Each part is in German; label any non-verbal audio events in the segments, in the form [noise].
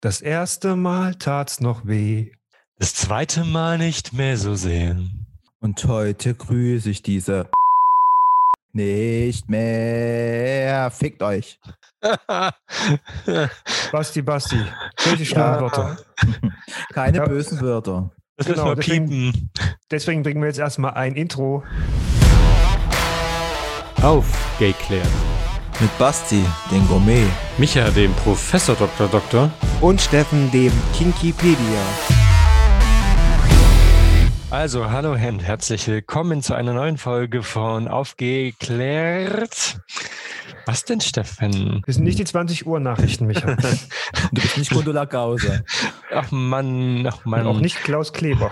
Das erste Mal tat's noch weh. Das zweite Mal nicht mehr so sehen. Und heute grüße ich diese [laughs] nicht mehr. Fickt euch. [laughs] Basti, Basti. Solche schlimmen Ja. Wörter. [laughs] Keine Ja. bösen Wörter. Das Genau, müssen wir deswegen- piepen. Deswegen bringen wir jetzt erstmal ein Intro. Aufgeklärt. Mit Basti, den Gourmet. Micha, dem Professor Dr. Doktor. und Steffen, dem Kinkipedia. Also, hallo und herzlich willkommen zu einer neuen Folge von Aufgeklärt. Was denn, Steffen? Wir sind nicht die 20 Uhr Nachrichten, Micha. [laughs] Du bist nicht Gundula Gause. Ach Mann, ach Mann. Und auch nicht Klaus Kleber.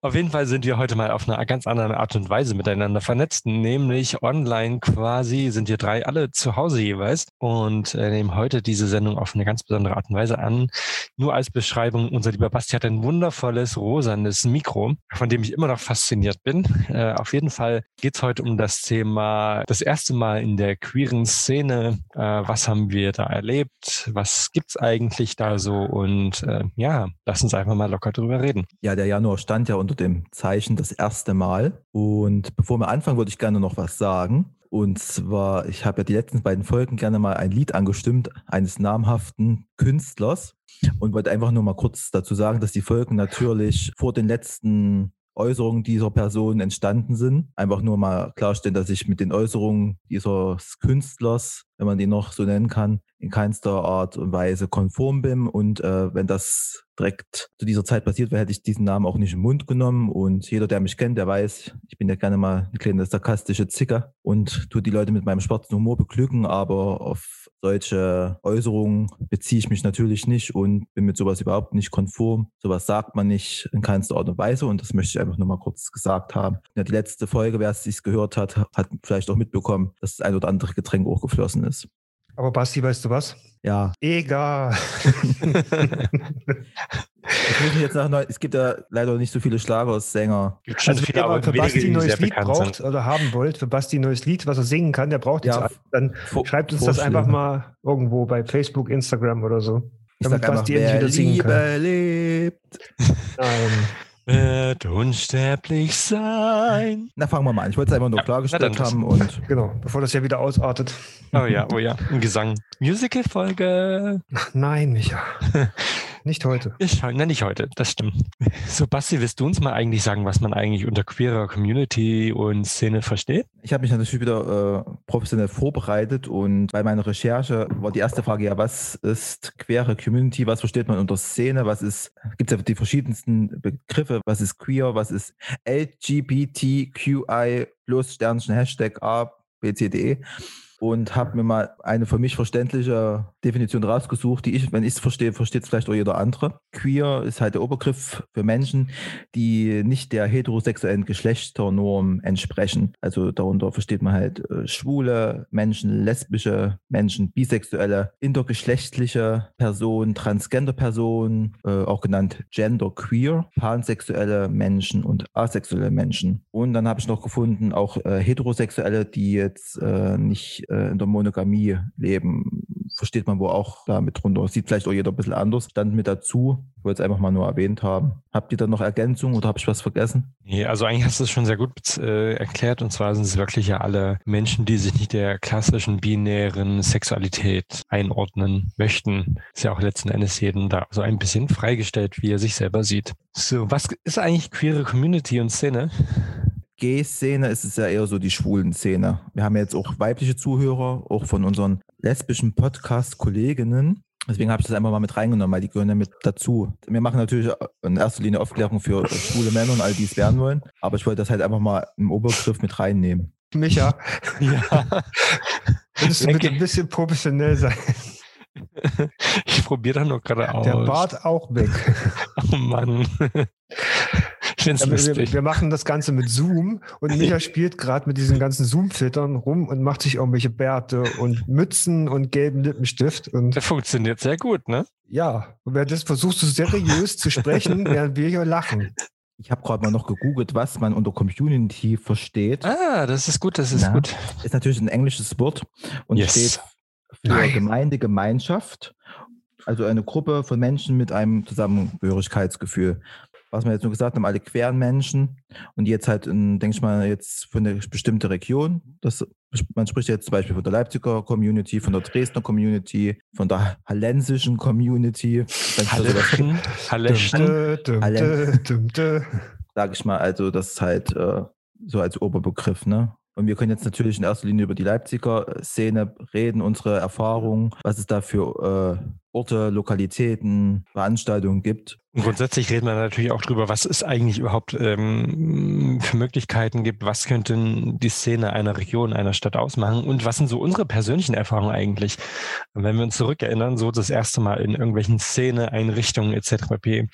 Auf jeden Fall sind wir heute mal auf eine ganz andere Art und Weise miteinander vernetzt, nämlich online quasi sind wir drei alle zu Hause jeweils und äh, nehmen heute diese Sendung auf eine ganz besondere Art und Weise an. Nur als Beschreibung, unser lieber Basti hat ein wundervolles rosanes Mikro, von dem ich immer noch fasziniert bin. Äh, auf jeden Fall geht's heute um das Thema das erste Mal in der queeren Szene. Äh, was haben wir da erlebt? Was gibt's eigentlich da so? Und äh, ja, lass uns einfach mal locker drüber reden. Ja, der Januar stand ja unter dem Zeichen das erste Mal. Und bevor wir anfangen, würde ich gerne noch was sagen. Und zwar, ich habe ja die letzten beiden Folgen gerne mal ein Lied angestimmt eines namhaften Künstlers und wollte einfach nur mal kurz dazu sagen, dass die Folgen natürlich vor den letzten Äußerungen dieser Person entstanden sind. Einfach nur mal klarstellen, dass ich mit den Äußerungen dieses Künstlers, wenn man den noch so nennen kann, in keinster Art und Weise konform bin. Und äh, wenn das direkt zu dieser Zeit passiert wäre, hätte ich diesen Namen auch nicht im Mund genommen. Und jeder, der mich kennt, der weiß, ich bin ja gerne mal eine kleine sarkastische Zicke und tue die Leute mit meinem schwarzen Humor beglücken, aber auf solche Äußerungen beziehe ich mich natürlich nicht und bin mit sowas überhaupt nicht konform. Sowas sagt man nicht in keinster Art und Weise und das möchte ich einfach nur mal kurz gesagt haben. Ja, die letzte Folge, wer es sich gehört hat, hat vielleicht auch mitbekommen, dass das ein oder andere Getränk auch geflossen ist. Aber Basti, weißt du was? Ja, Egal. [laughs] ich muss mich jetzt nach es gibt ja leider nicht so viele Schlagersänger. Gibt schon Also viele, wenn aber ihr für Basti ein neues Lied braucht sind. oder haben wollt, für Basti ein neues Lied, was er singen kann, der braucht Ja, jetzt dann Vor- schreibt uns das einfach mal irgendwo bei Facebook, Instagram oder so. Ich damit sag einfach, Basti endlich wer wieder singen kann. Liebe lebt. Nein. Wird unsterblich sein. Na, fangen wir mal an. Ich wollte es einfach nur Ja, klargestellt haben und Genau, bevor das ja wieder ausartet. Oh ja, oh ja. Ein Gesang. Musical-Folge. Nein, Micha. [laughs] Nicht heute. Schauen, na nicht heute, das stimmt. [laughs] So, Basti, willst du uns mal eigentlich sagen, was man eigentlich unter queerer Community und Szene versteht? ich habe mich natürlich wieder äh, professionell vorbereitet und bei meiner Recherche war die erste Frage ja, was ist queere Community, was versteht man unter Szene, was ist, gibt es ja die verschiedensten Begriffe, was ist queer, was ist LGBTQI plus Sternchen Hashtag A, B, C, D, E und habe mir mal eine für mich verständliche Definition rausgesucht, die ich, wenn ich es verstehe, versteht es vielleicht auch jeder andere. Queer ist halt der Obergriff für Menschen, die nicht der heterosexuellen Geschlechternorm entsprechen. Also darunter versteht man halt äh, schwule Menschen, lesbische Menschen, bisexuelle, intergeschlechtliche Personen, transgender Personen, äh, auch genannt genderqueer, pansexuelle Menschen und asexuelle Menschen. Und dann habe ich noch gefunden, auch äh, heterosexuelle, die jetzt äh, nicht äh, in der Monogamie leben, versteht man wohl auch damit drunter. Sieht vielleicht auch jeder ein bisschen anders. Stand mit dazu. Wollte es einfach mal nur erwähnt haben. Habt ihr da noch Ergänzungen oder habe ich was vergessen? Nee, also eigentlich hast du es schon sehr gut äh, erklärt. Und zwar sind es wirklich ja alle Menschen, die sich nicht der klassischen binären Sexualität einordnen möchten. Ist ja auch letzten Endes jedem da so ein bisschen freigestellt, wie er sich selber sieht. So, was ist eigentlich queere Community und Szene? Gay-Szene ist es ja eher so die schwulen Szene. Wir haben jetzt auch weibliche Zuhörer, auch von unseren lesbischen Podcast-Kolleginnen. Deswegen habe ich das einfach mal mit reingenommen, weil die gehören ja mit dazu. Wir machen natürlich in erster Linie Aufklärung für schwule Männer und all die es werden wollen. Aber ich wollte das halt einfach mal im Obergriff mit reinnehmen. Micha, [laughs] Ja. würdest du bitte ein bisschen professionell sein? [laughs] Ich probiere da nur gerade aus. Der Bart auch weg. [laughs] Oh Mann. Ich find's Ja, wir, lustig. wir machen das Ganze mit Zoom und Micha [laughs] spielt gerade mit diesen ganzen Zoom-Filtern rum und macht sich irgendwelche Bärte und Mützen und gelben Lippenstift. Und Der funktioniert sehr gut, ne? ja, und wer das versuchst du seriös zu sprechen, [laughs] während wir hier lachen. Ich habe gerade mal noch gegoogelt, was man unter Community versteht. Ah, das ist gut, das ist Ja. gut. Ist natürlich ein englisches Wort und Yes. steht für Nein. Gemeinde, Gemeinschaft Also eine Gruppe von Menschen mit einem Zusammengehörigkeitsgefühl. Was wir jetzt nur gesagt haben, alle queren Menschen und jetzt halt, in, denke ich mal, jetzt für eine bestimmte Region. Das, man spricht jetzt zum Beispiel von der Leipziger Community, von der Dresdner Community, von der hallensischen Community. Halleschen. Halleschen. Sag ich mal, also das ist halt äh, so als Oberbegriff, ne? Und wir können jetzt natürlich in erster Linie über die Leipziger Szene reden, unsere Erfahrungen, was es da für äh, Orte, Lokalitäten, Veranstaltungen gibt. Und grundsätzlich reden wir natürlich auch darüber, was es eigentlich überhaupt ähm, für Möglichkeiten gibt, was könnte die Szene einer Region, einer Stadt ausmachen und was sind so unsere persönlichen Erfahrungen eigentlich. Und wenn wir uns zurückerinnern, so das erste Mal in irgendwelchen Szene, Einrichtungen etc. pp.,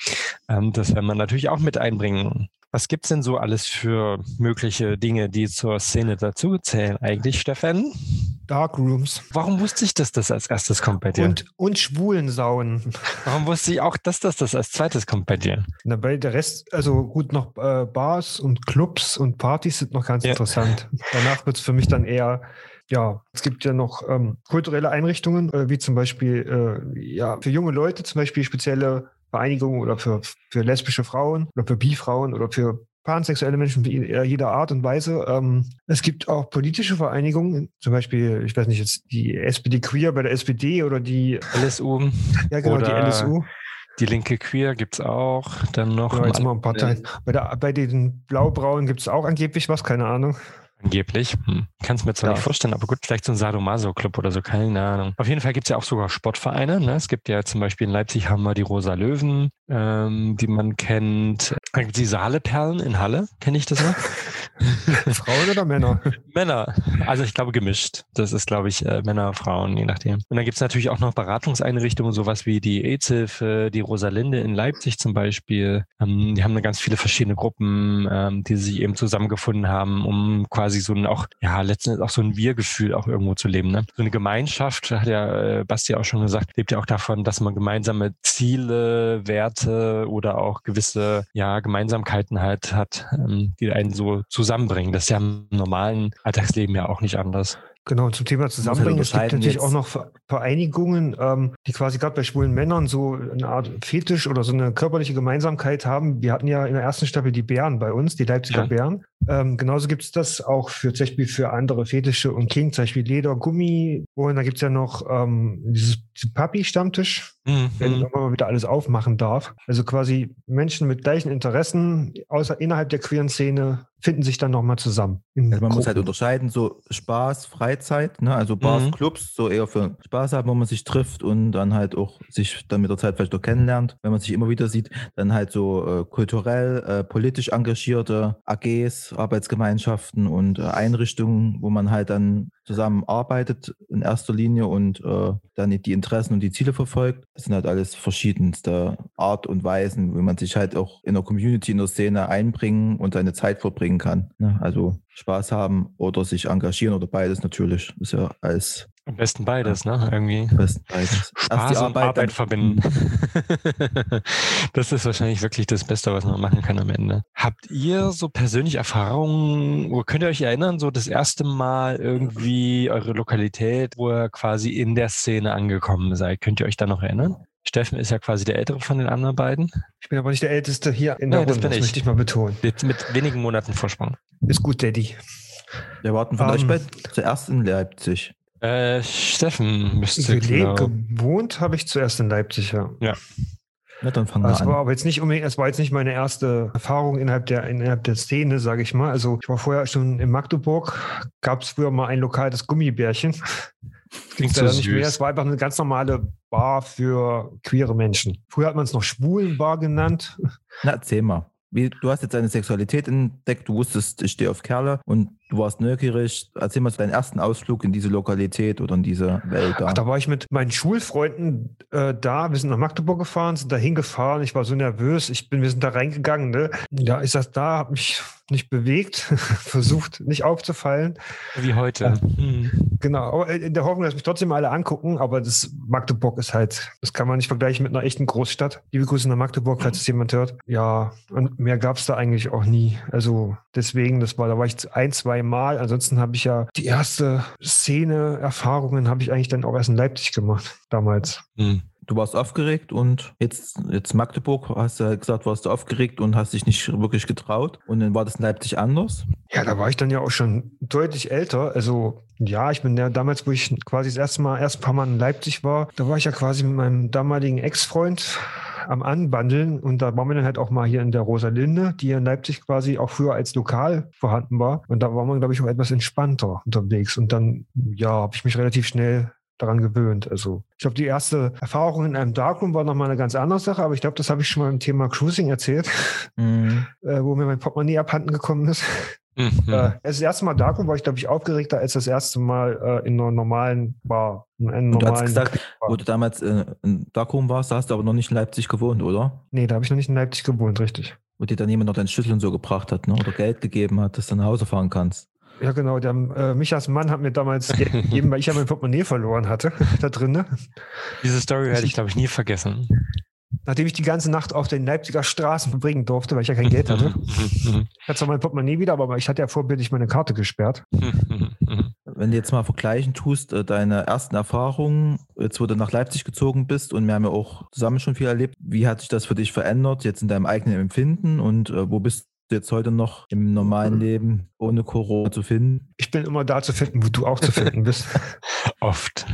ähm, das werden wir natürlich auch mit einbringen. Was gibt's denn so alles für mögliche Dinge, die zur Szene dazuzählen eigentlich, Stefan? Dark Rooms. Warum wusste ich, dass das als erstes kommt bei dir? Und, und Schwulensauen. Warum wusste ich auch, dass das, das als zweites kommt bei dir? Na, bei der Rest, also gut, noch äh, Bars und Clubs und Partys sind noch ganz Ja. interessant. Danach wird's für mich dann eher ja, es gibt ja noch ähm, kulturelle Einrichtungen, äh, wie zum Beispiel äh, ja, für junge Leute zum Beispiel spezielle Vereinigungen oder für, für lesbische Frauen oder für Bi-Frauen oder für pansexuelle Menschen jeder Art und Weise. Ähm, es gibt auch politische Vereinigungen, zum Beispiel, ich weiß nicht, jetzt die SPD Queer bei der SPD oder die, LSU, ja genau, die LSU. die linke Queer gibt's auch. Dann noch Ja, jetzt mal ein paar Teile. Bei, der, bei den Blaubrauen gibt es auch angeblich was, keine Ahnung. Angeblich. Hm. Kann es mir zwar Ja. nicht vorstellen, aber gut, vielleicht so ein Sadomaso-Club oder so, keine Ahnung. Auf jeden Fall gibt es ja auch sogar Sportvereine. Ne? Es gibt ja zum Beispiel in Leipzig haben wir die Rosa Löwen, ähm, die man kennt. Dann gibt's die Saaleperlen in Halle, kenne ich das noch? [laughs] [laughs] Frauen oder Männer? Männer, also ich glaube gemischt. Das ist, glaube ich, äh, Männer, Frauen, je nachdem. Und dann gibt's natürlich auch noch Beratungseinrichtungen, sowas wie die AIDS-Hilfe, die Rosalinde in Leipzig zum Beispiel. Ähm, die haben da ganz viele verschiedene Gruppen, ähm, die sich eben zusammengefunden haben, um quasi so ein auch, ja, letztendlich auch so ein Wir-Gefühl auch irgendwo zu leben. Ne? So eine Gemeinschaft, hat ja äh, Basti auch schon gesagt, lebt ja auch davon, dass man gemeinsame Ziele, Werte oder auch gewisse ja, Gemeinsamkeiten halt hat, ähm, die einen so zusammenbringen. Das ist ja im normalen Alltagsleben ja auch nicht anders. Genau, und zum Thema Zusammenbringen. Es gibt natürlich jetzt- auch noch Ver- Vereinigungen, ähm, die quasi gerade bei schwulen Männern so eine Art Fetisch oder so eine körperliche Gemeinsamkeit haben. Wir hatten ja in der ersten Staffel die Bären bei uns, die Leipziger Ja. Bären. Ähm, genauso gibt es das auch für zum Beispiel für andere Fetische und King, zum Beispiel Leder, Gummi. Und da gibt es ja noch ähm, dieses, Papi-Stammtisch, Mhm. wenn man mal wieder alles aufmachen darf. Also quasi Menschen mit gleichen Interessen, außer innerhalb der queeren Szene, finden sich dann nochmal zusammen. Also man muss halt Gruppen. unterscheiden, so Spaß, Freizeit, ne? also Bars, Mhm. Clubs, so eher für Spaß haben, wo man sich trifft und dann halt auch sich dann mit der Zeit vielleicht auch kennenlernt, wenn man sich immer wieder sieht, dann halt so äh, kulturell, äh, politisch engagierte AGs, Arbeitsgemeinschaften und äh, Einrichtungen, wo man halt dann zusammenarbeitet in erster Linie und äh, dann die Interessen und die Ziele verfolgt. Das sind halt alles verschiedenste Art und Weisen, wie man sich halt auch in der Community, in der Szene einbringen und seine Zeit verbringen kann. Ne? Also Spaß haben oder sich engagieren oder beides natürlich. Ist ja alles Am besten beides, ne? Irgendwie. am besten beides. Spaß und Arbeit, dann- verbinden. [laughs] das ist wahrscheinlich wirklich das Beste, was man machen kann am Ende. Habt ihr so persönliche Erfahrungen, oder könnt ihr euch erinnern, so das erste Mal irgendwie eure Lokalität, wo ihr quasi in der Szene angekommen seid? Könnt ihr euch da noch erinnern? Steffen ist ja quasi der ältere von den anderen beiden. Ich bin aber nicht der Älteste hier in der das Runde, bin das ich. möchte ich mal betonen. Jetzt mit wenigen Monaten Vorsprung. Ist gut, Daddy. Wir warten von Ähm, euch beiden zuerst in Leipzig. Äh, Steffen müsste glaub, gewohnt habe ich zuerst in Leipzig, ja. Na, dann fangen wir Das war an. aber jetzt nicht unbedingt, es war jetzt nicht meine erste Erfahrung innerhalb der, innerhalb der Szene, sage ich mal. Also ich war vorher schon in Magdeburg, gab es früher mal ein Lokal, das Gummibärchen. klingt so nicht mehr. süß. Es war einfach eine ganz normale Bar für queere Menschen. Früher hat man es noch Schwulenbar genannt. Na, erzähl mal. Wie, du hast jetzt deine Sexualität entdeckt, du wusstest, ich stehe auf Kerle und du warst neugierig. Erzähl mal deinen ersten Ausflug in diese Lokalität oder in diese Welt da. Ach, da war ich mit meinen Schulfreunden äh, da. Wir sind nach Magdeburg gefahren, sind da hingefahren. Ich war so nervös. Ich bin, wir sind da reingegangen. Ne? Ja, ich saß da, habe mich nicht bewegt, [laughs] versucht nicht aufzufallen. Wie heute. Hm. Genau, aber in der Hoffnung, dass mich trotzdem alle angucken. Aber das Magdeburg ist halt, das kann man nicht vergleichen mit einer echten Großstadt. Liebe Grüße nach Magdeburg, falls es jemand hört. Ja, und mehr gab es da eigentlich auch nie. Also deswegen, das war, da war ich ein, zwei Mal. Ansonsten habe ich ja die erste Szene, Erfahrungen habe ich eigentlich dann auch erst in Leipzig gemacht, damals. Hm. du warst aufgeregt und jetzt, jetzt Magdeburg, hast du ja gesagt, warst du aufgeregt und hast dich nicht wirklich getraut. Und dann war das in Leipzig anders. Ja, da war ich dann ja auch schon deutlich älter. Also ja, ich bin ja damals, wo ich quasi das erste Mal, erst ein paar Mal in Leipzig war, da war ich ja quasi mit meinem damaligen Ex-Freund am Anbandeln und da waren wir dann halt auch mal hier in der Rosalinde, die hier in Leipzig quasi auch früher als Lokal vorhanden war. Und da war man, glaube ich, auch etwas entspannter unterwegs. Und dann, ja, habe ich mich relativ schnell daran gewöhnt. Also ich glaube, die erste Erfahrung in einem Darkroom war nochmal eine ganz andere Sache, aber ich glaube, das habe ich schon mal im Thema Cruising erzählt, Mhm. [laughs] äh, wo mir mein Portemonnaie abhanden gekommen ist. Mhm. Äh, das erste Mal Darkroom war ich, glaube ich, aufgeregter als das erste Mal äh, in einer normalen Bar. In einem Und du hast normalen gesagt, Bar. wo du damals äh, in Darkroom warst, da hast du aber noch nicht in Leipzig gewohnt, oder? Nee, da habe ich noch nicht in Leipzig gewohnt, richtig. Wo dir dann jemand noch deinen Schlüssel und so gebracht hat, ne? oder Geld gegeben hat, dass du nach Hause fahren kannst. Ja, genau. Der äh, Michas Mann hat mir damals Geld [laughs] gegeben, weil ich ja mein Portemonnaie verloren hatte, [laughs] da drin. Ne? Diese Story werde ich, glaube ich, nie vergessen. Nachdem ich die ganze Nacht auf den Leipziger Straßen verbringen durfte, weil ich ja kein Geld hatte. [laughs] Ich hatte zwar mein Portemonnaie wieder, aber ich hatte ja vorbildlich meine Karte gesperrt. [laughs] Wenn du jetzt mal vergleichen tust, äh, deine ersten Erfahrungen, jetzt wo du nach Leipzig gezogen bist und wir haben ja auch zusammen schon viel erlebt, wie hat sich das für dich verändert, jetzt in deinem eigenen Empfinden und äh, wo bist du jetzt heute noch im normalen Leben ohne Corona zu finden? Ich bin immer da zu finden, wo du auch zu finden bist. [laughs] Oft.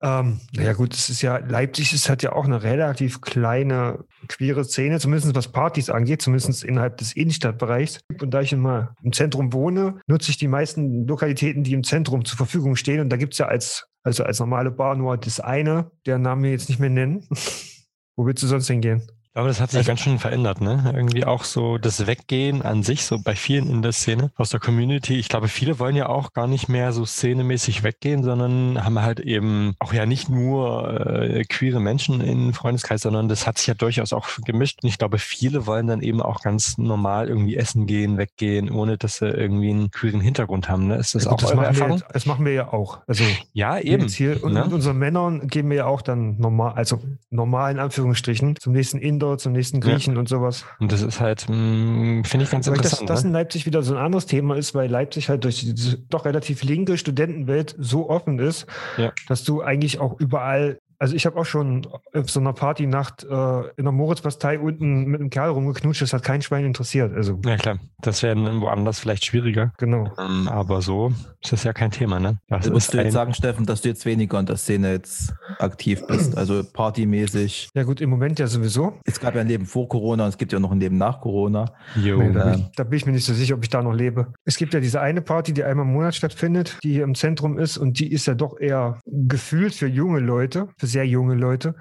Ähm, naja gut, es ist ja, Leipzig ist halt ja auch eine relativ kleine, queere Szene, zumindest was Partys angeht, zumindest innerhalb des Innenstadtbereichs. Und da ich immer im Zentrum wohne, nutze ich die meisten Lokalitäten, die im Zentrum zur Verfügung stehen. Und da gibt es ja als, also als normale Bar nur das eine, deren Namen wir jetzt nicht mehr nennen. [laughs] Wo willst du sonst hingehen? Aber das hat sich ganz schön verändert, ne? Irgendwie auch so das Weggehen an sich, so bei vielen in der Szene, aus der Community. Ich glaube, viele wollen ja auch gar nicht mehr so szenemäßig weggehen, sondern haben halt eben auch ja nicht nur äh, queere Menschen im Freundeskreis, sondern das hat sich ja durchaus auch gemischt. Und ich glaube, viele wollen dann eben auch ganz normal irgendwie essen gehen, weggehen, ohne dass sie irgendwie einen queeren Hintergrund haben. Ne? Ist das Ja, auch gut, das, eure machen wir, Erfahrung? jetzt- das machen wir ja auch. Also Ja, eben. Hier, und ne? unseren Männern gehen wir ja auch dann normal, also normal in Anführungsstrichen, zum nächsten Zum nächsten Griechen und sowas. Und das ist halt, mh, finde ich ganz Weil interessant. das ne? in Leipzig wieder so ein anderes Thema ist, weil Leipzig halt durch diese doch relativ linke Studentenwelt so offen ist, Ja. dass du eigentlich auch überall, also ich habe auch schon auf so einer Partynacht äh, in der Moritzbastei unten mit einem Kerl rumgeknutscht, das hat kein Schwein interessiert. Also Ja klar, das wäre dann woanders vielleicht schwieriger. genau. Ähm, aber so ist das ja kein Thema, ne? Das würdest ist du jetzt sagen, Steffen, dass du jetzt weniger in der Szene jetzt aktiv bist, also partymäßig. Ja gut, im Moment ja sowieso. Es gab ja ein Leben vor Corona und es gibt ja noch ein Leben nach Corona. Jo. Nee, da, bin ähm, ich, da bin ich mir nicht so sicher, ob ich da noch lebe. Es gibt ja diese eine Party, die einmal im Monat stattfindet, die hier im Zentrum ist und die ist ja doch eher gefühlt für junge Leute, für sehr junge Leute.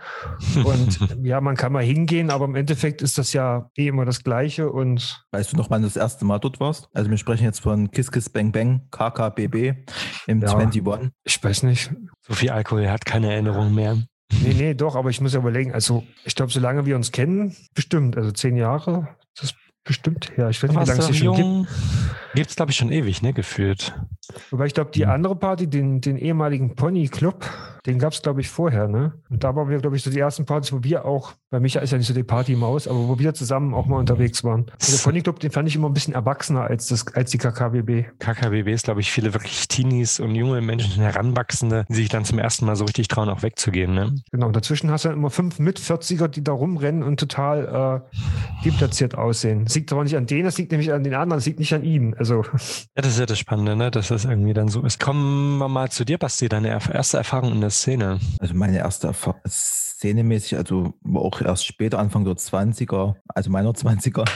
Und [laughs] ja, man kann mal hingehen, aber im Endeffekt ist das ja eh immer das Gleiche und Weißt du noch, wann du das erste Mal dort warst? Also wir sprechen jetzt von Kiss Kiss Bang Bang, KKBB im Ja. 21. ich weiß nicht. so viel Alkohol, er hat keine Erinnerung mehr. Nee, nee, doch, aber ich muss ja überlegen, also ich glaube, solange wir uns kennen, bestimmt, also zehn Jahre, das ist bestimmt her. Ich weiß nicht, wie lange es schon gibt. Gibt es, glaube ich, schon ewig, ne, gefühlt. Wobei ich glaube, die andere Party, den, den ehemaligen Pony Club, den gab es, glaube ich, vorher, ne? Und da waren wir, glaube ich, so die ersten Partys, wo wir auch, bei Micha ist ja nicht so die Partymaus, aber wo wir zusammen auch mal unterwegs waren. Und der Pony Club, den fand ich immer ein bisschen erwachsener als, das, als die KKBB. KKBB ist, glaube ich, viele wirklich Teenies und junge Menschen, Heranwachsende, die sich dann zum ersten Mal so richtig trauen, auch wegzugehen, ne? Genau, und dazwischen hast du dann immer fünf mit 40er, die da rumrennen und total äh, deplatziert aussehen. Das liegt aber nicht an denen, das liegt nämlich an den anderen, das liegt nicht an ihnen. Also, Ja, das ist ja das Spannende, ne? dass das irgendwie dann so ist. Kommen wir mal zu dir, Basti, deine erste Erfahrung in der Szene. Also meine erste Erfahrung, szenemäßig, also auch erst später, Anfang der 20er, also meiner 20er.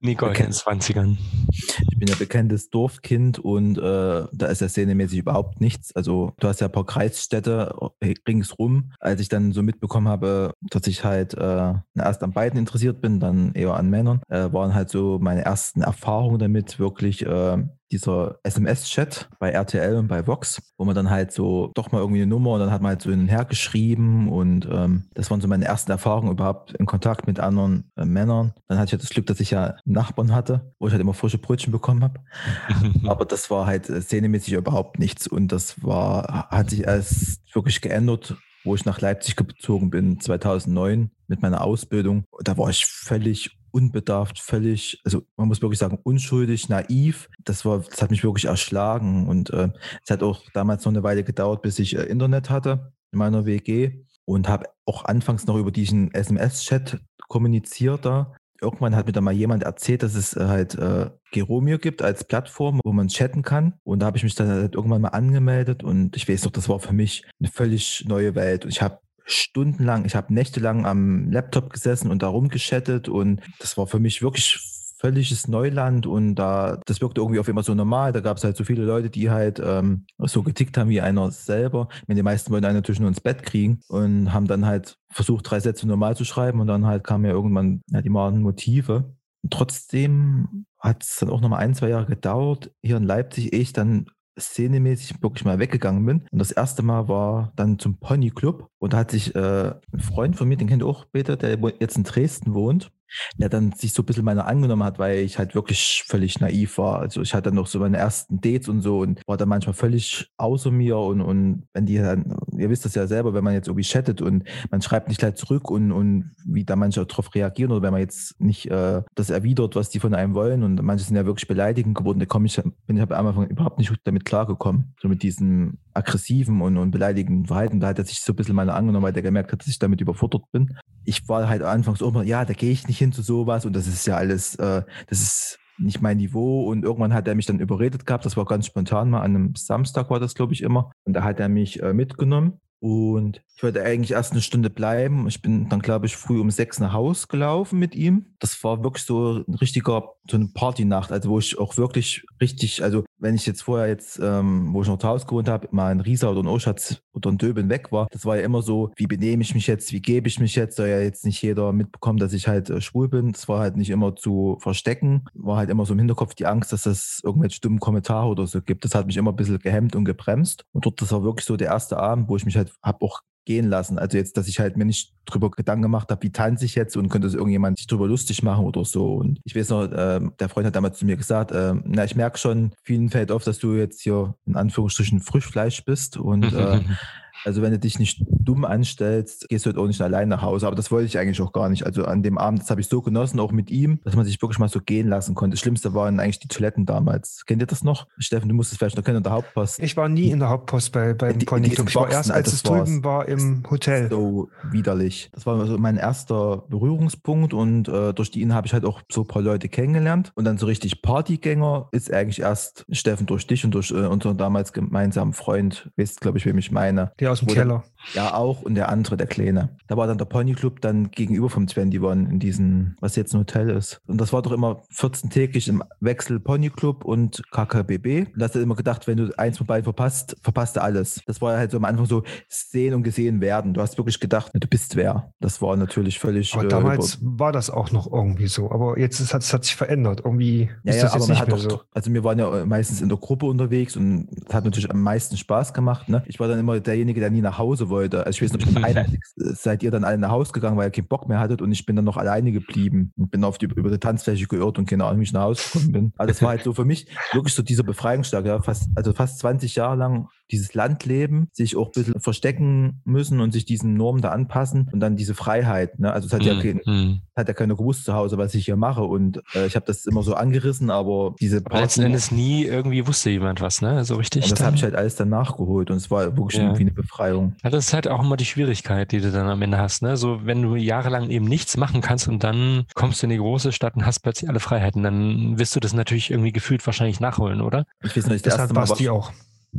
Nicole Okay. in den 20ern. Ich bin ja bekanntes Dorfkind und äh, da ist ja szenemäßig überhaupt nichts. Also du hast ja ein paar Kreisstädte äh, ringsrum. Als ich dann so mitbekommen habe, dass ich halt äh, erst an beiden interessiert bin, dann eher an Männern, äh, waren halt so meine ersten Erfahrungen damit wirklich äh, dieser SMS-Chat bei RTL und bei Vox, wo man dann halt so doch mal irgendwie eine Nummer und dann hat man halt so hin und her geschrieben und ähm, das waren so meine ersten Erfahrungen überhaupt in Kontakt mit anderen äh, Männern. Dann hatte ich ja das Glück, dass ich ja Nachbarn hatte, wo ich halt immer frische Brötchen bekommen habe. [laughs] Aber das war halt äh, szenemäßig überhaupt nichts und das war, hat sich erst wirklich geändert, wo ich nach Leipzig gezogen bin, 2009 mit meiner Ausbildung. Da war ich völlig unbedarft, völlig, also man muss wirklich sagen, unschuldig, naiv. Das war, das hat mich wirklich erschlagen und äh, es hat auch damals noch eine Weile gedauert, bis ich äh, Internet hatte in meiner WG. und habe auch anfangs noch über diesen SMS-Chat kommuniziert da. Irgendwann hat mir dann mal jemand erzählt, dass es äh, halt äh, Geromir gibt als Plattform, wo man chatten kann. Und da habe ich mich dann halt irgendwann mal angemeldet und ich weiß doch, das war für mich eine völlig neue Welt. Und ich habe stundenlang, ich habe nächtelang am Laptop gesessen und da rumgeschattet und das war für mich wirklich völliges Neuland und da das wirkte irgendwie auf immer so normal. Da gab es halt so viele Leute, die halt ähm, so getickt haben wie einer selber. Meine, die meisten wollten einen natürlich nur ins Bett kriegen und haben dann halt versucht, drei Sätze normal zu schreiben und dann halt kamen ja irgendwann die wahren Motive. Und trotzdem hat es dann auch nochmal ein, zwei Jahre gedauert, hier in Leipzig, ehe ich dann szenemäßig wirklich mal weggegangen bin. Und das erste Mal war dann zum Pony Club. Und da hat sich äh, ein Freund von mir, den kennt ihr auch Peter, der jetzt in Dresden wohnt, der dann sich so ein bisschen meiner angenommen hat, weil ich halt wirklich völlig naiv war. Also ich hatte noch so meine ersten Dates und so und war dann manchmal völlig außer mir und, und wenn die dann, ihr wisst das ja selber, wenn man jetzt irgendwie chattet und man schreibt nicht gleich zurück und, und wie da manche darauf reagieren oder wenn man jetzt nicht äh, das erwidert, was die von einem wollen und manche sind ja wirklich beleidigend geworden, da komme ich, bin ich am Anfang überhaupt nicht damit klargekommen. So mit diesem aggressiven und, und beleidigenden Verhalten. Da hat er sich so ein bisschen meiner angenommen, weil der gemerkt hat, dass ich damit überfordert bin. Ich war halt anfangs immer, ja, da gehe ich nicht hin zu sowas und das ist ja alles, äh, das ist nicht mein Niveau. Und irgendwann hat er mich dann überredet gehabt, das war ganz spontan mal, an einem Samstag war das, glaube ich, immer. Und da hat er mich äh, mitgenommen und ich wollte eigentlich erst eine Stunde bleiben. Ich bin dann, glaube ich, früh um sechs nach Haus gelaufen mit ihm. Das war wirklich so ein richtiger, so eine Partynacht, also wo ich auch wirklich richtig, also wenn ich jetzt vorher jetzt, ähm, wo ich noch zu Hause gewohnt habe, mal ein Riesa oder ein Oschatz oder ein Döben weg war, das war ja immer so, wie benehme ich mich jetzt, wie gebe ich mich jetzt, soll ja jetzt nicht jeder mitbekommen, dass ich halt äh, schwul bin. Das war halt nicht immer zu verstecken, war halt immer so im Hinterkopf die Angst, dass es irgendwelche dummen Kommentare oder so gibt. Das hat mich immer ein bisschen gehemmt und gebremst. Und dort, das war wirklich so der erste Abend, wo ich mich halt, habe auch gehen lassen. Also jetzt, dass ich halt mir nicht drüber Gedanken gemacht habe, wie tanze ich jetzt und könnte es irgendjemand sich drüber lustig machen oder so. Und ich weiß noch, äh, der Freund hat damals zu mir gesagt, äh, na, ich merke schon, vielen fällt auf, dass du jetzt hier in Anführungsstrichen Frischfleisch bist und äh, [laughs] Also wenn du dich nicht dumm anstellst, gehst du halt auch nicht allein nach Hause. Aber das wollte ich eigentlich auch gar nicht. Also an dem Abend, das habe ich so genossen, auch mit ihm, dass man sich wirklich mal so gehen lassen konnte. Das Schlimmste waren eigentlich die Toiletten damals. Kennt ihr das noch? Steffen, du musstest vielleicht noch kennen in der Hauptpost. Ich war nie in der Hauptpost bei, beim Club. Ich war erst, als es drüben war im Hotel. So widerlich. Das war so mein erster Berührungspunkt und äh, durch die ihn habe ich halt auch so ein paar Leute kennengelernt. Und dann so richtig Partygänger ist eigentlich erst Steffen durch dich und durch äh, unseren damals gemeinsamen Freund. Wisst, glaube ich, wem ich meine. Der aus dem Keller. ja, auch. Und der andere, der Kleine. Da war dann der Pony Club dann gegenüber vom 21 in diesem, was jetzt ein Hotel ist. Und das war doch immer 14-tägig im Wechsel Pony Club und KKBB. Und da hast du immer gedacht, wenn du eins von beiden verpasst, verpasst du alles. Das war halt so am Anfang so sehen und gesehen werden. Du hast wirklich gedacht, du bist wer. Das war natürlich völlig. Aber äh, damals war das auch noch irgendwie so. Aber jetzt ist, hat es sich verändert. Irgendwie ja, ist ja, das jetzt nicht mehr doch, so. Also wir waren ja meistens in der Gruppe unterwegs und es hat natürlich am meisten Spaß gemacht. Ne? Ich war dann immer derjenige, der nie nach Hause wollte. Also ich weiß nicht, ob ich alleine, [laughs] seid ihr dann alle nach Hause gegangen, weil ihr keinen Bock mehr hattet und ich bin dann noch alleine geblieben und bin auf die, über die Tanzfläche geirrt und keine Ahnung, wie ich nach Hause gekommen bin. Also das war halt so für mich wirklich so dieser Befreiungsschlag, ja, fast, also fast 20 Jahre lang dieses Landleben, sich auch ein bisschen verstecken müssen und sich diesen Normen da anpassen und dann diese Freiheit. Ne? Also es hat, mm, ja kein, mm. hat ja keiner gewusst zu Hause, was ich hier mache und äh, ich habe das immer so angerissen, aber diese aber letzten Endes nie irgendwie wusste jemand was, ne? So richtig. Und das habe ich halt alles dann nachgeholt und es war wirklich ja. wie eine Befreiung. Ja, das ist halt auch immer die Schwierigkeit, die du dann am Ende hast, ne? So wenn du jahrelang eben nichts machen kannst und dann kommst du in die große Stadt und hast plötzlich alle Freiheiten, dann wirst du das natürlich irgendwie gefühlt wahrscheinlich nachholen, oder? Ich weiß nicht, das erste Mal Basti auch.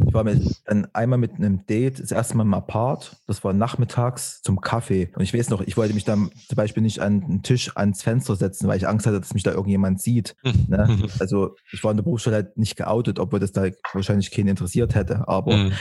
Ich war mit, dann einmal mit einem Date, das erste Mal im Apart, das war nachmittags zum Kaffee. Und ich weiß noch, ich wollte mich dann zum Beispiel nicht an den Tisch ans Fenster setzen, weil ich Angst hatte, dass mich da irgendjemand sieht. [laughs] ne? Also ich war in der Berufsschule halt nicht geoutet, obwohl das da wahrscheinlich keinen interessiert hätte. Aber mhm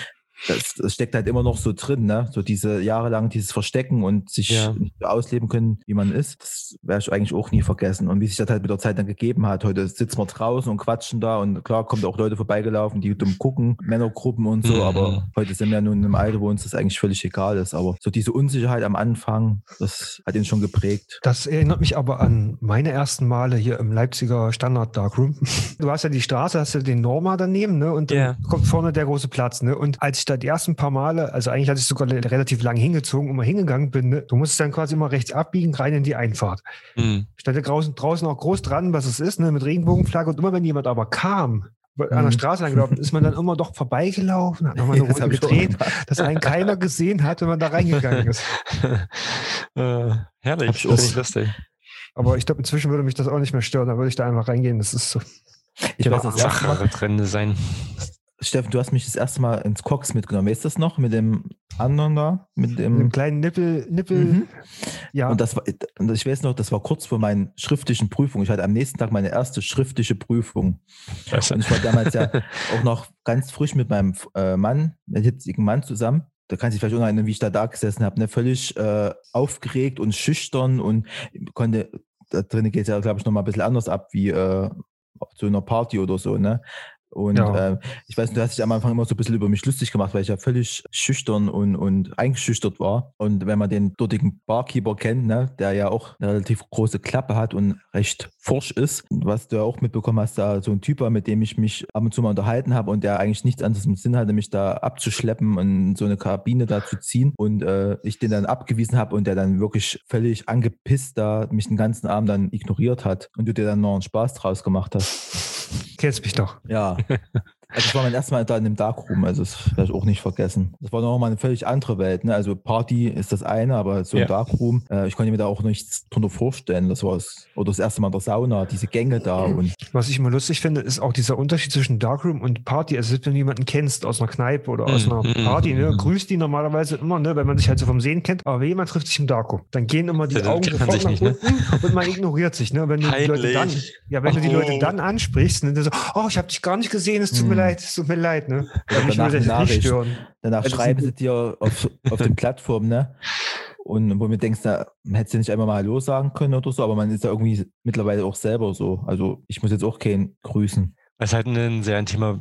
das, das, steckt halt immer noch so drin, ne? So diese jahrelang dieses Verstecken und sich ja. nicht so ausleben können, wie man ist. Das werde ich eigentlich auch nie vergessen. Und wie sich das halt mit der Zeit dann gegeben hat. Heute sitzen wir draußen und quatschen da und klar kommen auch Leute vorbeigelaufen, die dumm gucken, Männergruppen und so, mhm. aber heute sind wir ja nun im Alter, wo uns das eigentlich völlig egal ist. Aber so diese Unsicherheit am Anfang, das hat ihn schon geprägt. Das erinnert mich aber an meine ersten Male hier im Leipziger Standard Darkroom. [laughs] Du hast ja die Straße, hast ja den Norma daneben, ne? Und dann yeah. kommt vorne der große Platz, ne? Und als da die ersten paar Male, also eigentlich hatte ich sogar relativ lang hingezogen und mal hingegangen bin, ne? du musstest dann quasi immer rechts abbiegen, rein in die Einfahrt. Mhm. Stand draußen, draußen auch groß dran, was es ist, ne? mit Regenbogenflagge und immer wenn jemand aber kam, an der Mhm. Straße angelaufen, ist man dann immer doch vorbeigelaufen, hat nochmal eine [laughs] Das Runde gedreht, dass einen keiner gesehen hat, wenn man da reingegangen ist. [laughs] äh, herrlich, finde ich lustig. Aber ich glaube, inzwischen würde mich das auch nicht mehr stören, da würde ich da einfach reingehen. Das ist so. Ich weiß das erste Mal, Sache drin sein. Steffen, du hast mich das erste Mal ins Cox mitgenommen. Weißt du das noch? Mit dem anderen da? Mit Mit einem dem. kleinen Nippel, Nippel, Mhm. ja. Und das war, ich weiß noch, das war kurz vor meinen schriftlichen Prüfungen. Ich hatte am nächsten Tag meine erste schriftliche Prüfung. Scheiße. Und ich war damals ja [laughs] auch noch ganz frisch mit meinem äh, Mann, mit jetzigen Mann zusammen. Da kannst du dich vielleicht auch noch erinnern, wie ich da da gesessen habe, ne? völlig äh, aufgeregt und schüchtern und konnte, da drinnen geht es ja, glaube ich, nochmal ein bisschen anders ab, wie äh, auf so einer Party oder so, ne? Und Ja. äh, ich weiß, du hast dich am Anfang immer so ein bisschen über mich lustig gemacht, weil ich ja völlig schüchtern und, und eingeschüchtert war. Und wenn man den dortigen Barkeeper kennt, ne, der ja auch eine relativ große Klappe hat und recht forsch ist, was du ja auch mitbekommen hast, da so ein Typ war, mit dem ich mich ab und zu mal unterhalten habe und der eigentlich nichts anderes im Sinn hatte, mich da abzuschleppen und so eine Kabine da zu ziehen und äh, ich den dann abgewiesen habe und der dann wirklich völlig angepisst da mich den ganzen Abend dann ignoriert hat und du dir dann noch einen Spaß draus gemacht hast. Kennst mich doch. Ja. [laughs] Also das war mein erstes Mal da in dem Darkroom, also das werde ich auch nicht vergessen. Das war nochmal eine völlig andere Welt. Ne? Also Party ist das eine, aber so ein Ja. Darkroom, äh, ich konnte mir da auch nichts drunter vorstellen. Das war das, oder das erste Mal in der Sauna, diese Gänge da und Was ich immer lustig finde, ist auch dieser Unterschied zwischen Darkroom und Party. Also, wenn du jemanden kennst aus einer Kneipe oder aus Mhm, einer Party, ne, grüßt die normalerweise immer, ne, wenn man sich halt so vom Sehen kennt. Aber wenn jemand trifft sich im Darkroom, dann gehen immer die Ja, dann Augen sofort nach nicht, ne? unten und man ignoriert sich. Ne? Wenn du die Leute dann, ja, wenn du die Leute Oh. dann ansprichst, ne, dann so, oh, ich habe dich gar nicht gesehen, es tut mir Mhm. leid, es tut mir leid. Ne? Würde das eine nicht stören. danach das schreiben sie dir auf, auf den Plattformen, ne? Und wo mir denkst, na, hättest du nicht einmal mal Hallo sagen können oder so, aber man ist ja irgendwie mittlerweile auch selber so. Also ich muss jetzt auch keinen grüßen. Weil es halt ein sehr intimer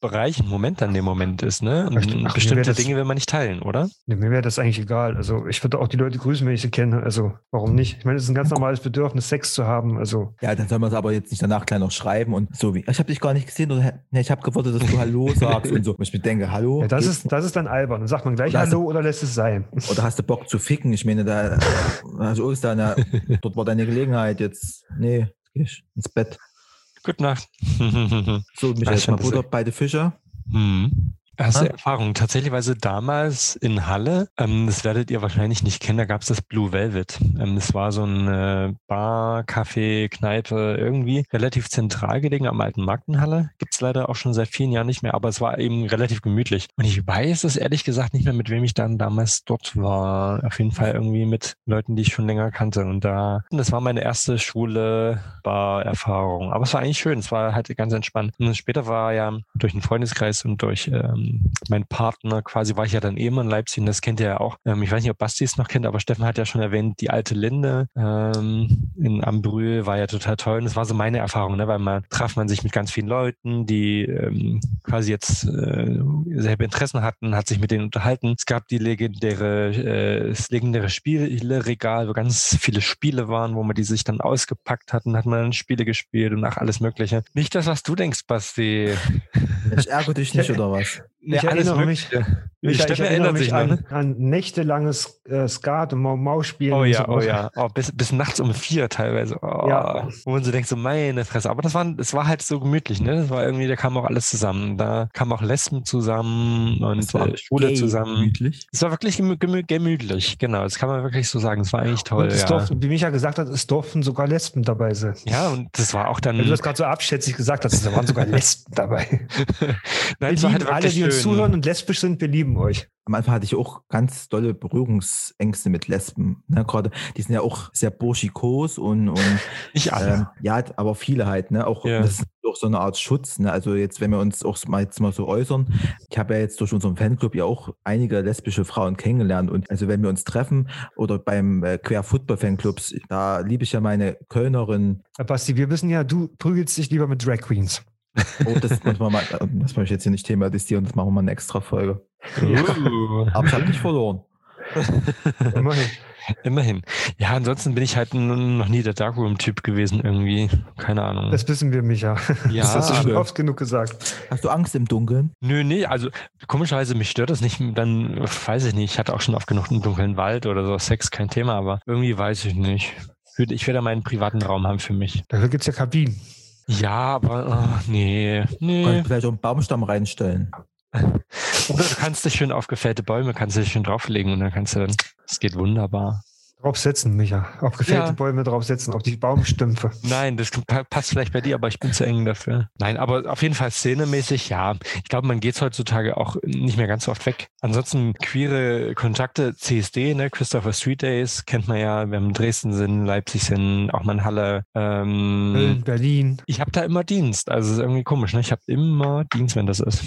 Bereich, ein Moment an dem Moment ist, ne? Und Ach, bestimmte das- Dinge will man nicht teilen, oder? Nee, mir wäre das eigentlich egal. Also ich würde auch die Leute grüßen, wenn ich sie kenne. Also warum nicht? Ich meine, es ist ein ganz normales Bedürfnis, Sex zu haben. Also Ja, dann soll man es aber jetzt nicht danach gleich noch schreiben und so wie, ich habe dich gar nicht gesehen oder ne, ich habe gewartet, dass du Hallo [laughs] sagst und so. Und ich mir denke, Hallo? ja, das, ist, das ist dann albern. Dann sagt man gleich Oder hast du- Hallo oder lässt es sein. Oder hast du Bock zu ficken? Ich meine, da, [laughs] also ist da dort war deine Gelegenheit jetzt. Nee, geh ich ins Bett. Gute Nacht. So, mich Ah, jetzt mal schön, Butter bei den Fischer. Hm. Erste Ah. Erfahrung. Tatsächlichweise damals in Halle, ähm, das werdet ihr wahrscheinlich nicht kennen, da gab es das Blue Velvet. Ähm, das war so eine Bar, Café, Kneipe, irgendwie relativ zentral gelegen am alten Markt in Halle. Gibt's leider auch schon seit vielen Jahren nicht mehr, aber es war eben relativ gemütlich. Und ich weiß es ehrlich gesagt nicht mehr, mit wem ich dann damals dort war. Auf jeden Fall irgendwie mit Leuten, die ich schon länger kannte. Und da, das war meine erste schwule Bar-Erfahrung. Aber es war eigentlich schön, es war halt ganz entspannt. Und später war ja durch einen Freundeskreis und durch ähm, meinen Partner quasi, war ich ja dann immer in Leipzig und das kennt ihr ja auch. Ähm, ich weiß nicht, ob Basti es noch kennt, aber Steffen hat ja schon erwähnt, die alte Linde ähm, in Ambrühl war ja total toll. Und das war so meine Erfahrung, ne? weil man traf man sich mit ganz vielen Leuten, die ähm, quasi jetzt äh, selbe Interessen hatten, hat sich mit denen unterhalten. Es gab die legendäre, äh, das legendäre Spieleregal, wo ganz viele Spiele waren, wo man die sich dann ausgepackt hatten, hat man dann Spiele gespielt und ach, alles Mögliche. Nicht das, was du denkst, Basti. Ich ärgere dich nicht, oder was? Ich erinnere mich- Ich, Steffen ich erinnere mich noch, ne? an, an nächtelanges äh, Skat- und Mau- Mausspielen. Oh und ja, so. oh ja. Oh, bis, bis nachts um vier teilweise. Oh, Ja. Wo man so denkt, so meine Fresse. Aber das war, das war halt so gemütlich, ne? Das war irgendwie, da kam auch alles zusammen. Da kamen auch Lesben zusammen und äh, Schwule gay zusammen. Gemütlich. Es war wirklich gemü gemü gemütlich, genau. Das kann man wirklich so sagen. Es war eigentlich toll. Und es ja. durften, wie Micha gesagt hat, es durften sogar Lesben dabei sein. ja, und das war auch dann. Weil du das gerade so abschätzig gesagt hast, da waren sogar [laughs] Lesben dabei. Nein, es war halt alle, wirklich die uns zuhören und lesbisch sind, wir lieben euch. Am Anfang hatte ich auch ganz dolle Berührungsängste mit Lesben. Ne? Gerade, die sind ja auch sehr burschikos und, und [laughs] Nicht alle. ähm, ja, aber viele halt, ne? Auch Ja. das ist auch so eine Art Schutz. Ne? Also jetzt, wenn wir uns auch mal jetzt mal so äußern, ich habe ja jetzt durch unseren Fanclub ja auch einige lesbische Frauen kennengelernt. Und also wenn wir uns treffen oder beim äh, Quer Football Fanclubs, da liebe ich ja meine Kölnerin. Basti, wir wissen ja, du prügelst dich lieber mit Drag Queens. Oh, das manchmal mal, äh, das möchte ich jetzt hier nicht thematisieren, das machen wir mal eine extra Folge. Uh. Aber ich habe nicht verloren. [laughs] Immerhin. Immerhin. Ja, ansonsten bin ich halt noch nie der Darkroom-Typ gewesen irgendwie. Keine Ahnung. Das wissen wir, Micha. Ja, das hast du schon oft genug gesagt. Hast du Angst im Dunkeln? Nö, nee, also komischerweise mich stört das nicht. Dann weiß ich nicht. Ich hatte auch schon oft genug im dunklen Wald oder so. Sex kein Thema, aber irgendwie weiß ich nicht. Würde- Ich werde meinen privaten Raum haben für mich. Dafür gibt es ja Kabinen. Ja, aber oh, nee, nee. Kannst vielleicht auch einen Baumstamm reinstellen. Oder du kannst dich schön auf gefällte Bäume, kannst dich schön drauflegen und dann kannst du dann, es geht wunderbar. Draufsetzen, Micha. Auf gefällte Ja. Bäume draufsetzen, auf die Baumstümpfe. Nein, das pa- passt vielleicht bei dir, aber ich bin zu eng dafür. Nein, aber auf jeden Fall szenemäßig, ja. Ich glaube, man geht heutzutage auch nicht mehr ganz so oft weg. Ansonsten queere Kontakte, CSD, ne, Christopher Street Days, kennt man ja, wir haben Dresden sind, Leipzig sind, auch mal in Halle. Ähm, Berlin. ich habe da immer Dienst, also es ist irgendwie komisch, ne? Ich habe immer Dienst, wenn das ist.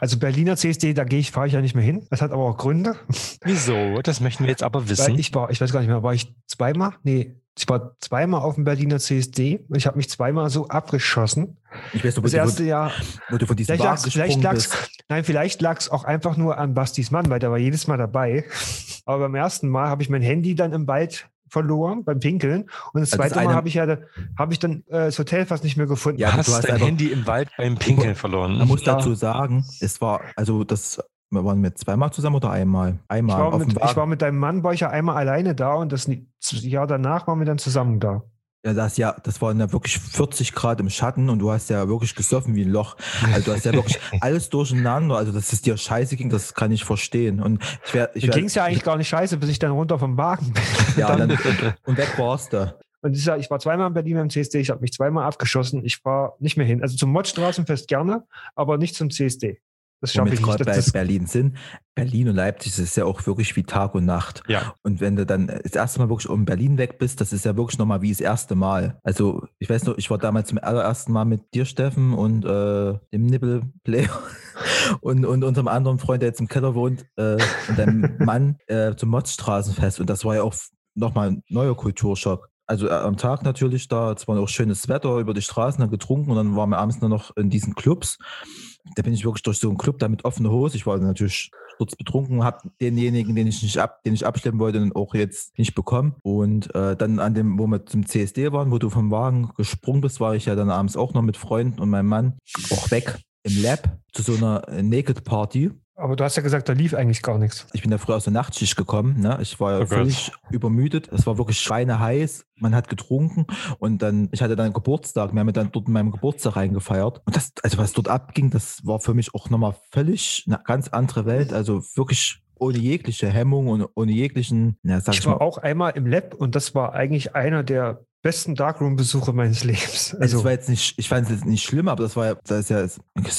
Also Berliner CSD, da gehe ich, fahre ich ja nicht mehr hin. Das hat aber auch Gründe. Wieso? Das möchten wir jetzt aber wissen. Weil ich war, ich weiß gar nicht mehr, war ich zweimal? Nee, ich war zweimal auf dem Berliner CSD. Ich habe mich zweimal so abgeschossen. Ich weiß wo, Das du, erste von, Jahr, wo du von diesem vielleicht lag's, vielleicht lag's, nein, vielleicht lag es auch einfach nur an Bastis Mann, weil der war jedes Mal dabei. Aber beim ersten Mal habe ich mein Handy dann im Wald verloren beim Pinkeln und das Also das zweite Mal eine- habe ich ja habe ich dann äh, das Hotel fast nicht mehr gefunden. Ja, du hast du hast dein einfach- Handy im Wald beim Pinkeln verloren. Man muss Ja. dazu sagen, es war, also das, waren mit zweimal zusammen oder einmal? ich, Einmal war auf mit, ich war mit deinem Mann, war ich ja einmal alleine da und das Jahr danach waren wir dann zusammen da. Ja, das, ja, das waren ja wirklich 40 Grad im Schatten und du hast ja wirklich gesoffen wie ein Loch. Also du hast ja wirklich [laughs] alles durcheinander. Also dass es dir scheiße ging, das kann ich verstehen. Und ich werde, ich Mir werd, ging es ja eigentlich gar nicht scheiße, bis ich dann runter vom Wagen bin. [laughs] ja, [laughs] dann- und weg warst du. Und ich, sag, ich war zweimal in Berlin beim CSD, ich habe mich zweimal abgeschossen, ich war nicht mehr hin. Also zum Mod-Straßenfest gerne, aber nicht zum CSD. Das schaffe wir ich nicht. gerade bei das, Berlin sind. Berlin und Leipzig, das ist ja auch wirklich wie Tag und Nacht. Ja. Und wenn du dann das erste Mal wirklich um Berlin weg bist, das ist ja wirklich nochmal wie das erste Mal. Also ich weiß noch, ich war damals zum allerersten Mal mit dir, Steffen, und äh, dem Nibbelplayer [laughs] und, und unserem anderen Freund, der jetzt im Keller wohnt, äh, und deinem [laughs] Mann äh, zum Motzstraßenfest. Und das war ja auch nochmal ein neuer Kulturschock. Also äh, am Tag natürlich da, es war auch schönes Wetter, über die Straßen dann getrunken und dann waren wir abends nur noch in diesen Clubs. Da bin ich wirklich durch so einen Club da mit offener Hose. Ich war natürlich sturzbetrunken, habe denjenigen, den ich nicht ab, den ich abschleppen wollte, dann auch jetzt nicht bekommen. Und äh, dann an dem, wo wir zum CSD waren, wo du vom Wagen gesprungen bist, war ich ja dann abends auch noch mit Freunden und meinem Mann auch weg im Lab zu so einer Naked Party. Aber du hast ja gesagt, da lief eigentlich gar nichts. Ich bin ja früher aus der Nachtschicht gekommen. Ne? Ich war ja Oh Gott. völlig übermüdet. Es war wirklich schweineheiß. Man hat getrunken und dann, ich hatte dann Geburtstag. Wir haben dann dort in meinem Geburtstag reingefeiert. Und das, also was dort abging, das war für mich auch nochmal völlig eine ganz andere Welt. Also wirklich ohne jegliche Hemmung und ohne jeglichen, ja, sag ich, Ich war mal, auch einmal im Lab und das war eigentlich einer der besten Darkroom-Besuche meines Lebens. also, das war jetzt nicht, ich fand es jetzt nicht schlimm, aber das war ja, da ist ja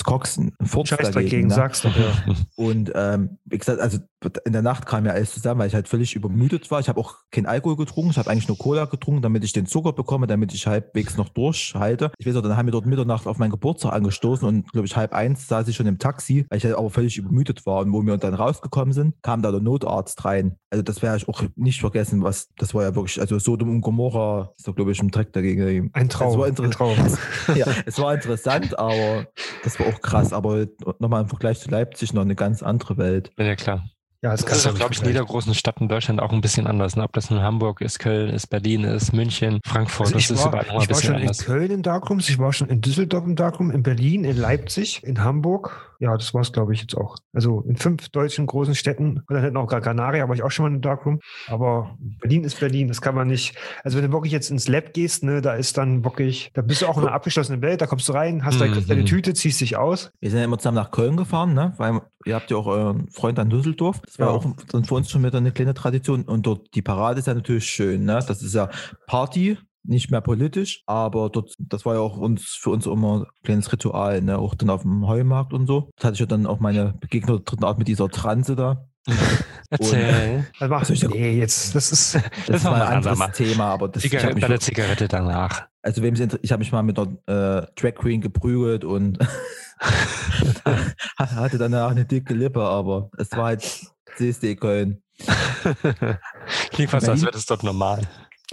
Cox ein Furz Scheiß dagegen. dagegen, ne? sagst du. Ja. [laughs] Und ähm, wie gesagt, also in der Nacht kam ja alles zusammen, weil ich halt völlig übermüdet war. Ich habe auch keinen Alkohol getrunken, ich habe eigentlich nur Cola getrunken, damit ich den Zucker bekomme, damit ich halbwegs noch durchhalte. Ich weiß auch, dann haben wir dort Mitternacht auf meinen Geburtstag angestoßen und glaube ich halb eins saß ich schon im Taxi, weil ich halt aber völlig übermüdet war. Und wo wir dann rausgekommen sind, kam da der Notarzt rein. Also das werde ich auch nicht vergessen, was das war ja wirklich, also Sodom und Gomorra ist da glaube ich im Dreck dagegen. Ein Traum. war ein Traum. [laughs] ja, es war interessant, aber das war auch krass. Aber nochmal im Vergleich zu Leipzig noch eine ganz andere Welt. Ja, klar. Ja, Das ist auch, glaube ich, in jeder großen Stadt in Deutschland auch ein bisschen anders. Ne? Ob das nun Hamburg ist, Köln ist, Berlin ist, München, Frankfurt, Also ich das ist war, überall noch mal ein ich war bisschen schon in anders. Köln in Darkrooms, ich war schon in Düsseldorf im Darkroom, in Berlin, in Leipzig, in Hamburg. Ja, das war es, glaube ich, jetzt auch. Also in fünf deutschen großen Städten. Und dann hätten auch Gran Canaria, war ich auch schon mal in Darkroom. Aber Berlin ist Berlin, das kann man nicht. Also wenn du wirklich jetzt ins Lab gehst, ne, da ist dann wirklich, da bist du auch in einer abgeschlossenen Welt, da kommst du rein, hast Mhm. deine, deine Tüte, ziehst dich aus. Wir sind ja immer zusammen nach Köln gefahren, ne? weil ihr habt ja auch euren Freund an Düsseldorf. Das war Ja. auch dann für uns schon wieder eine kleine Tradition. Und dort die Parade ist ja natürlich schön. Ne? Das ist ja Party, nicht mehr politisch, aber dort, das war ja auch uns für uns immer ein kleines Ritual, ne? auch dann auf dem Heumarkt und so. Das hatte ich ja dann auch meine Begegnung der dritten Art mit dieser Transe da. [laughs] Erzähl. Also mach, Also ich- nee, jetzt, das ist, [laughs] Das, Das ist mal ein anderes andermal. Thema, aber das ich hab Zigarette, mich bei der Zigarette danach. Also inter- ich habe mich mal mit einer äh, Drag Queen geprügelt und [laughs] hatte danach eine dicke Lippe, aber es war halt CSD Köln. [laughs] Klingt fast, als wäre das dort normal.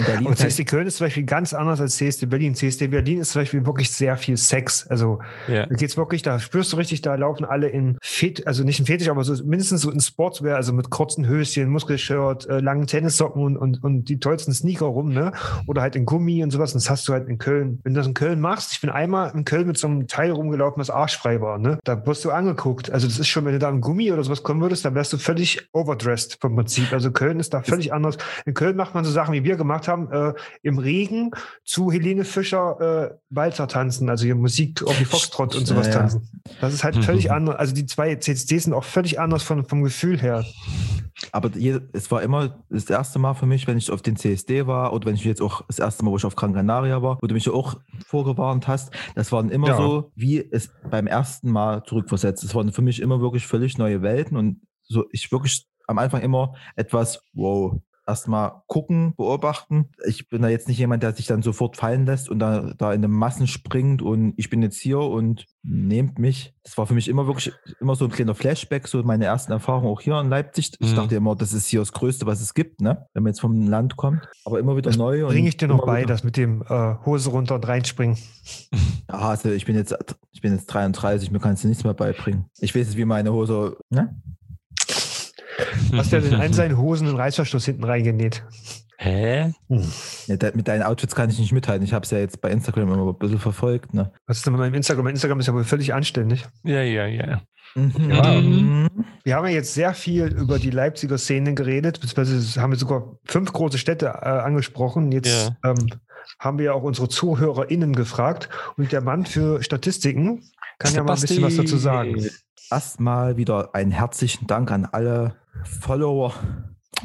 In Berlin Und halt- CSD Köln ist zum Beispiel ganz anders als CSD Berlin. CSD Berlin ist zum Beispiel wirklich sehr viel Sex. Also Ja. da geht's wirklich, da spürst du richtig, da laufen alle in Fet, also nicht in Fetisch, aber so mindestens so in Sportswear, also mit kurzen Höschen, Muskelshirt, äh, langen Tennissocken und, und, und die tollsten Sneaker rum, ne? Oder halt in Gummi und sowas. Und das hast du halt in Köln. Wenn du das in Köln machst, ich bin einmal in Köln mit so einem Teil rumgelaufen, das arschfrei war, ne? Da wirst du angeguckt. Also das ist schon, wenn du da in Gummi oder sowas kommen würdest, dann wärst du völlig overdressed vom Prinzip. Also Köln ist da völlig anders. In Köln macht man so Sachen, wie wir gemacht haben. haben, äh, im Regen zu Helene Fischer äh, Walzer tanzen, also hier Musik auf die Foxtrot und sowas Ja, ja. tanzen. Das ist halt Mhm. völlig anders. Also die zwei CCDs sind auch völlig anders von, vom Gefühl her. Aber je- es war immer das erste Mal für mich, wenn ich auf den CSD war oder wenn ich jetzt auch das erste Mal, wo ich auf Gran Canaria war, wo du mich ja auch vorgewarnt hast, das waren immer Ja. so, wie es beim ersten Mal zurückversetzt. Es waren für mich immer wirklich völlig neue Welten und so ich wirklich am Anfang immer etwas, wow, erstmal gucken, beobachten. Ich bin da jetzt nicht jemand, der sich dann sofort fallen lässt und da, da in den Massen springt und ich bin jetzt hier und nehmt mich. Das war für mich immer wirklich immer so ein kleiner Flashback, so meine ersten Erfahrungen auch hier in Leipzig. Ich Mhm. dachte immer, das ist hier das Größte, was es gibt, ne? wenn man jetzt vom Land kommt. Aber immer wieder neu. und Bringe ich dir noch bei, wieder- das mit dem äh, Hose runter und reinspringen. Ja, also ich bin jetzt, ich bin jetzt 33, mir kannst du nichts mehr beibringen. Ich weiß jetzt, wie meine Hose, ne? Hast du ja [laughs] in seinen Hosen einen Reißverschluss hinten reingenäht. Hä? Ja, de- mit deinen Outfits kann ich nicht mithalten. Ich habe es ja jetzt bei Instagram immer ein bisschen verfolgt, ne? Was ist denn mit meinem Instagram? Mein Instagram ist ja wohl völlig anständig. Ja, ja, ja. Mhm. Ja. Wir haben ja jetzt sehr viel über die Leipziger Szene geredet, beziehungsweise haben wir sogar fünf große Städte äh, angesprochen. Jetzt ähm, haben wir ja auch unsere ZuhörerInnen gefragt und der Mann für Statistiken kann ja mal ein bisschen was dazu sagen. Erstmal wieder einen herzlichen Dank an alle Follower.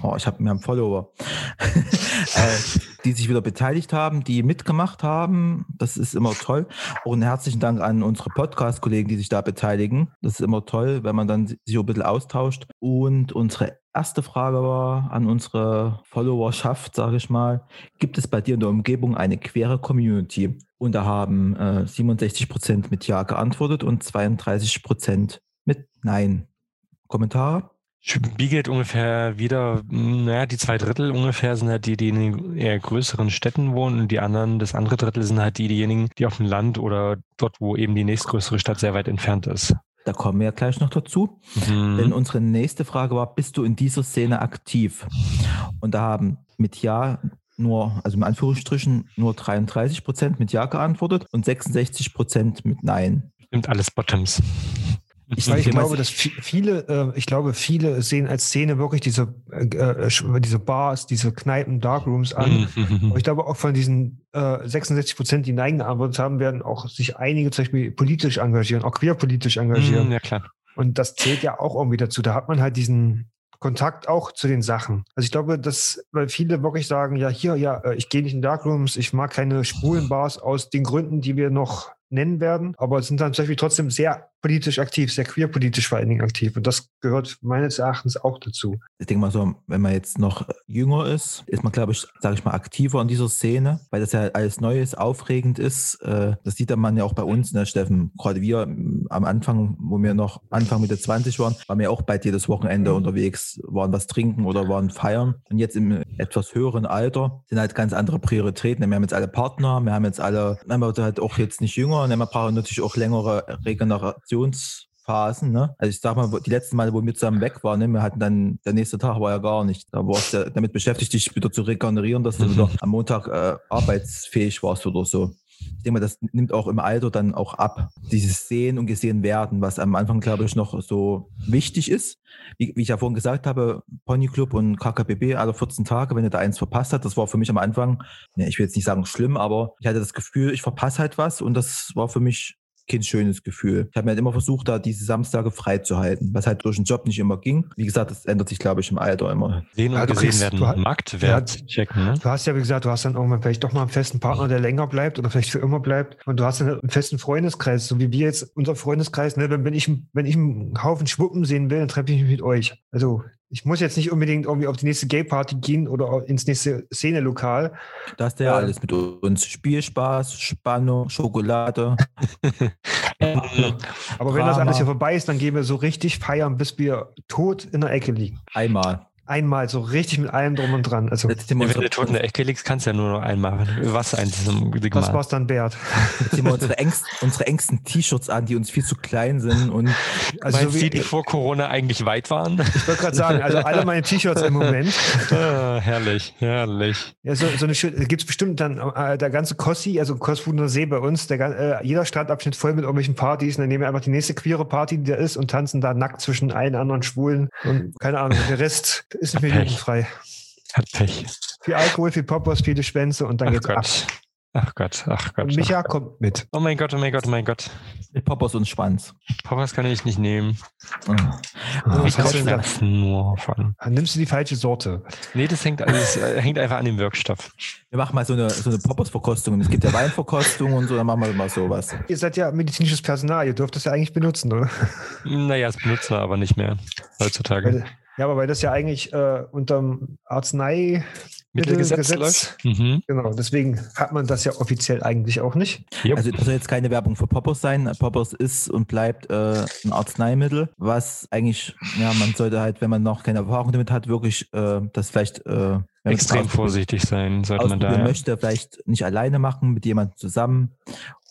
Oh, ich habe mir einen Follower, [laughs] äh, die sich wieder beteiligt haben, die mitgemacht haben. Das ist immer toll. Und herzlichen Dank an unsere Podcast-Kollegen, die sich da beteiligen. Das ist immer toll, wenn man dann sich so ein bisschen austauscht. Und unsere erste Frage war an unsere Followerschaft, sage ich mal. Gibt es bei dir in der Umgebung eine queere Community? Und da haben äh, 67 Prozent mit Ja geantwortet und 32 Prozent mit Nein. Kommentare? Spiegelt ungefähr wieder, naja, die zwei Drittel ungefähr sind halt die, die in den eher größeren Städten wohnen und die anderen, das andere Drittel sind halt die, diejenigen, die auf dem Land oder dort, wo eben die nächstgrößere Stadt sehr weit entfernt ist. Da kommen wir ja gleich noch dazu. Mhm. Denn unsere nächste Frage war, bist du in dieser Szene aktiv? Und da haben mit Ja nur, also in Anführungsstrichen, nur 33 Prozent mit Ja geantwortet und 66 Prozent mit Nein. Nimmt alles Bottoms. Ich Weil ich glaube, dass vi- viele, äh, ich glaube, viele sehen als Szene wirklich diese, äh, äh, diese Bars, diese Kneipen, Darkrooms an. Mhm. Aber ich glaube auch von diesen äh, 66 Prozent, die Nein geantwortet haben, werden auch sich einige zum Beispiel politisch engagieren, auch queerpolitisch engagieren. Mhm, Ja, klar. Und das zählt ja auch irgendwie dazu. Da hat man halt diesen Kontakt auch zu den Sachen. Also ich glaube, dass weil viele wirklich sagen, ja, hier, ja, äh, ich gehe nicht in Darkrooms, ich mag keine schwulen Bars aus den Gründen, die wir noch nennen werden, aber sind dann zum Beispiel trotzdem sehr politisch aktiv, sehr queerpolitisch vor allen Dingen aktiv. Und das gehört meines Erachtens auch dazu. Ich denke mal so, wenn man jetzt noch jünger ist, ist man, glaube ich, sage ich mal, aktiver in dieser Szene, weil das ja alles Neues, aufregend ist. Äh, Das sieht man ja auch bei uns, ne, Steffen. Gerade wir am Anfang, wo wir noch Anfang Mitte 20 waren, waren wir auch bald jedes Wochenende unterwegs, waren was trinken oder waren feiern. Und jetzt im etwas höheren Alter sind halt ganz andere Prioritäten. Wir haben jetzt alle Partner, wir haben jetzt alle, wir haben halt auch jetzt nicht jünger, ne, wir brauchen natürlich auch längere Regenerationsphasen. Ne? Also ich sag mal, die letzten Male, wo wir zusammen weg waren, ne, wir hatten dann, der nächste Tag war ja gar nicht. Da warst du damit beschäftigt, dich wieder zu regenerieren, dass du Mhm. wieder am Montag äh, arbeitsfähig warst oder so. Ich denke mal, das nimmt auch im Alter dann auch ab. Dieses Sehen und Gesehen werden, was am Anfang, glaube ich, noch so wichtig ist. Wie, wie ich ja vorhin gesagt habe, Ponyclub und KKBB alle 14 Tage, wenn ihr da eins verpasst hat, das war für mich am Anfang, ne, ich will jetzt nicht sagen schlimm, aber ich hatte das Gefühl, ich verpasse halt was und das war für mich kein schönes Gefühl. Ich habe mir halt immer versucht, da diese Samstage frei zu halten, was halt durch den Job nicht immer ging. Wie gesagt, das ändert sich, glaube ich, im Alter immer. Sehen und Ja, gesehen kriegst- werden, du Marktwert checken, ne? Du hast ja, wie gesagt, du hast dann irgendwann vielleicht doch mal einen festen Partner, der länger bleibt oder vielleicht für immer bleibt. Und du hast dann einen festen Freundeskreis, so wie wir jetzt, unser Freundeskreis, ne, wenn, wenn ich, wenn ich einen Haufen Schwuppen sehen will, dann treffe ich mich mit euch. Also, ich muss jetzt nicht unbedingt irgendwie auf die nächste Gay-Party gehen oder ins nächste Szene-Lokal. Da du ja Ja. alles mit uns. Spielspaß, Spannung, Schokolade. [laughs] Aber wenn das alles hier vorbei ist, dann gehen wir so richtig feiern, bis wir tot in der Ecke liegen. Einmal. Einmal so richtig mit allem drum und dran. Also, Jetzt wir wenn unsere, du tot in der Ecke liegst, kannst du ja nur noch einmal Wasser einziehen. was es dann wert? jetzt ziehen wir unsere, engsten, unsere engsten T-Shirts an, die uns viel zu klein sind. Und Also, so Meinst wie, du, die vor Corona eigentlich weit waren? ich wollte gerade sagen, also alle meine T-Shirts im Moment. [laughs] ah, herrlich, herrlich. Ja, so, so eine schöne, gibt es bestimmt dann äh, der ganze Kossi, also Kosfuner See bei uns, der, äh, jeder Strandabschnitt voll mit irgendwelchen Partys und dann nehmen wir einfach die nächste queere Party, die da ist und tanzen da nackt zwischen allen anderen Schwulen und keine Ahnung, der Rest ist nicht mehr Pech. jugendfrei. Hat Pech. Viel Alkohol, viel Poppers, viele Schwänze und dann Ach geht's ab. Gott. Ach Gott, ach Gott. Und ach Micha Gott. kommt mit. Oh mein Gott, oh mein Gott, oh mein Gott. Mit Poppers und Schwanz. Poppers kann ich nicht nehmen. Ah. Ah, ich was hast du da? Kopfschmerzen nur von. Dann nimmst du die falsche Sorte. Nee, das hängt, alles, äh, hängt einfach an dem Wirkstoff. Wir machen mal so eine, so eine Poppers-Verkostung. Es gibt ja Weinverkostung und so, dann machen wir mal sowas. Ihr seid ja medizinisches Personal, ihr dürft das ja eigentlich benutzen, oder? Naja, das benutzen wir aber nicht mehr heutzutage. Weil, ja, aber weil das ja eigentlich äh, unterm Mittelgesetz Arzneimittelgesetz, läuft. Mhm. genau, deswegen hat man das ja offiziell eigentlich auch nicht. Jupp. Also das soll jetzt keine Werbung für Poppers sein. Poppers ist und bleibt äh, ein Arzneimittel, was eigentlich, ja, man sollte halt, wenn man noch keine Erfahrung damit hat, wirklich äh, das vielleicht äh, man Extrem vorsichtig sein sollte man da. Ja. möchte, vielleicht nicht alleine machen, mit jemandem zusammen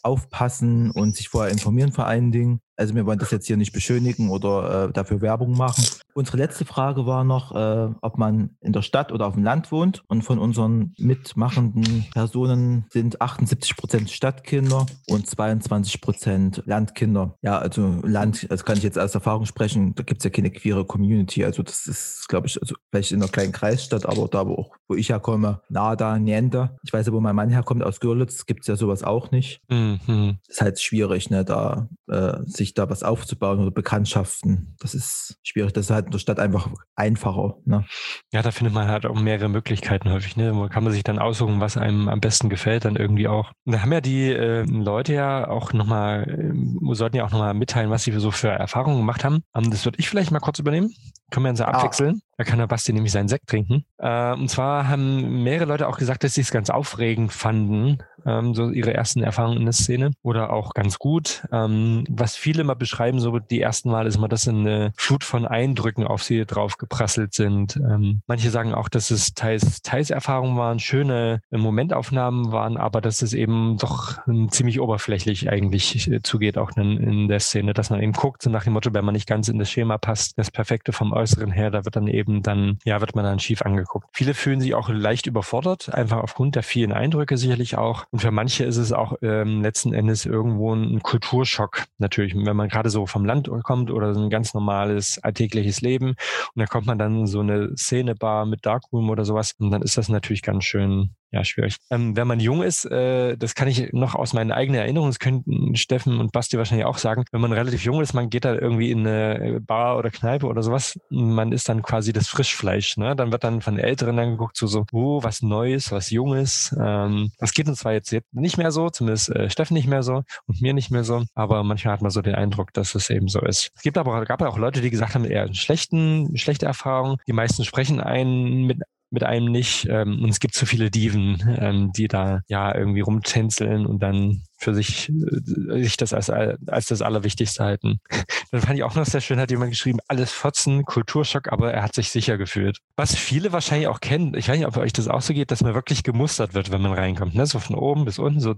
aufpassen und sich vorher informieren vor allen Dingen. Also wir wollen das jetzt hier nicht beschönigen oder äh, dafür Werbung machen. Unsere letzte Frage war noch, äh, ob man in der Stadt oder auf dem Land wohnt. Und von unseren mitmachenden Personen sind 78 Prozent Stadtkinder und 22 Prozent Landkinder. Ja, also Land, das kann ich jetzt aus Erfahrung sprechen, da gibt es ja keine queere Community. Also das ist, glaube ich, also vielleicht in einer kleinen Kreisstadt, aber da, wo, auch, wo ich herkomme, nada, niente. Ich weiß ja, wo mein Mann herkommt, aus Görlitz, gibt es ja sowas auch nicht Mhm. ist halt schwierig, ne, da äh, sich da was aufzubauen oder Bekanntschaften. Das ist schwierig. Das ist halt in der Stadt einfach einfacher. Ne? Ja, da findet man halt auch mehrere Möglichkeiten häufig. Ne? Wo kann man sich dann aussuchen, was einem am besten gefällt, dann irgendwie auch. Da haben ja die äh, Leute ja auch nochmal, äh, sollten ja auch nochmal mitteilen, was sie so für Erfahrungen gemacht haben. Ähm, das würde ich vielleicht mal kurz übernehmen. Können wir uns ja Ah. abwechseln. Da kann der Basti nämlich seinen Sekt trinken. Äh, und zwar haben mehrere Leute auch gesagt, dass sie es ganz aufregend fanden, ähm, so ihre ersten Erfahrungen in der Szene. Oder auch ganz gut. Ähm, was viele mal beschreiben, so die ersten Mal ist mal, dass eine Flut von Eindrücken auf sie drauf geprasselt sind. Ähm, manche sagen auch, dass es teils, teils Erfahrungen waren, schöne Momentaufnahmen waren, aber dass es eben doch ähm, ziemlich oberflächlich eigentlich äh, zugeht, auch in, in der Szene, dass man eben guckt, so nach dem Motto, wenn man nicht ganz in das Schema passt, das Perfekte vom Äußeren her, da wird dann eben dann, ja, wird man dann schief angeguckt. Viele fühlen sich auch leicht überfordert, einfach aufgrund der vielen Eindrücke sicherlich auch. Und für manche ist es auch ähm, letzten Endes irgendwo ein Kulturschock natürlich, wenn man gerade so vom Land kommt oder so ein ganz normales alltägliches Leben und dann kommt man dann in so eine Szenebar mit Darkroom oder sowas und dann ist das natürlich ganz schön ja, schwierig. Ähm, wenn man jung ist, äh, das kann ich noch aus meinen eigenen Erinnerungen, das könnten Steffen und Basti wahrscheinlich auch sagen, wenn man relativ jung ist, man geht da irgendwie in eine Bar oder Kneipe oder sowas, man ist dann quasi das Frischfleisch. Ne? Dann wird dann von Älteren dann geguckt, so, so oh, was Neues, was Junges. Ähm, das geht uns zwar jetzt, nicht mehr so, zumindest äh, Steffen nicht mehr so und mir nicht mehr so, aber manchmal hat man so den Eindruck, dass es eben so ist. Es gibt aber, gab auch Leute, die gesagt haben, eher schlechten, schlechte Erfahrungen. Die meisten sprechen einen mit mit einem nicht. Ähm, und es gibt so viele Diven, ähm, die da ja irgendwie rumtänzeln und dann für sich, äh, sich das als, als das Allerwichtigste halten. [laughs] Dann fand ich auch noch sehr schön, hat jemand geschrieben, alles Fotzen, Kulturschock, aber er hat sich sicher gefühlt. Was viele wahrscheinlich auch kennen, ich weiß nicht, ob euch das auch so geht, dass man wirklich gemustert wird, wenn man reinkommt. Ne? So von oben bis unten, so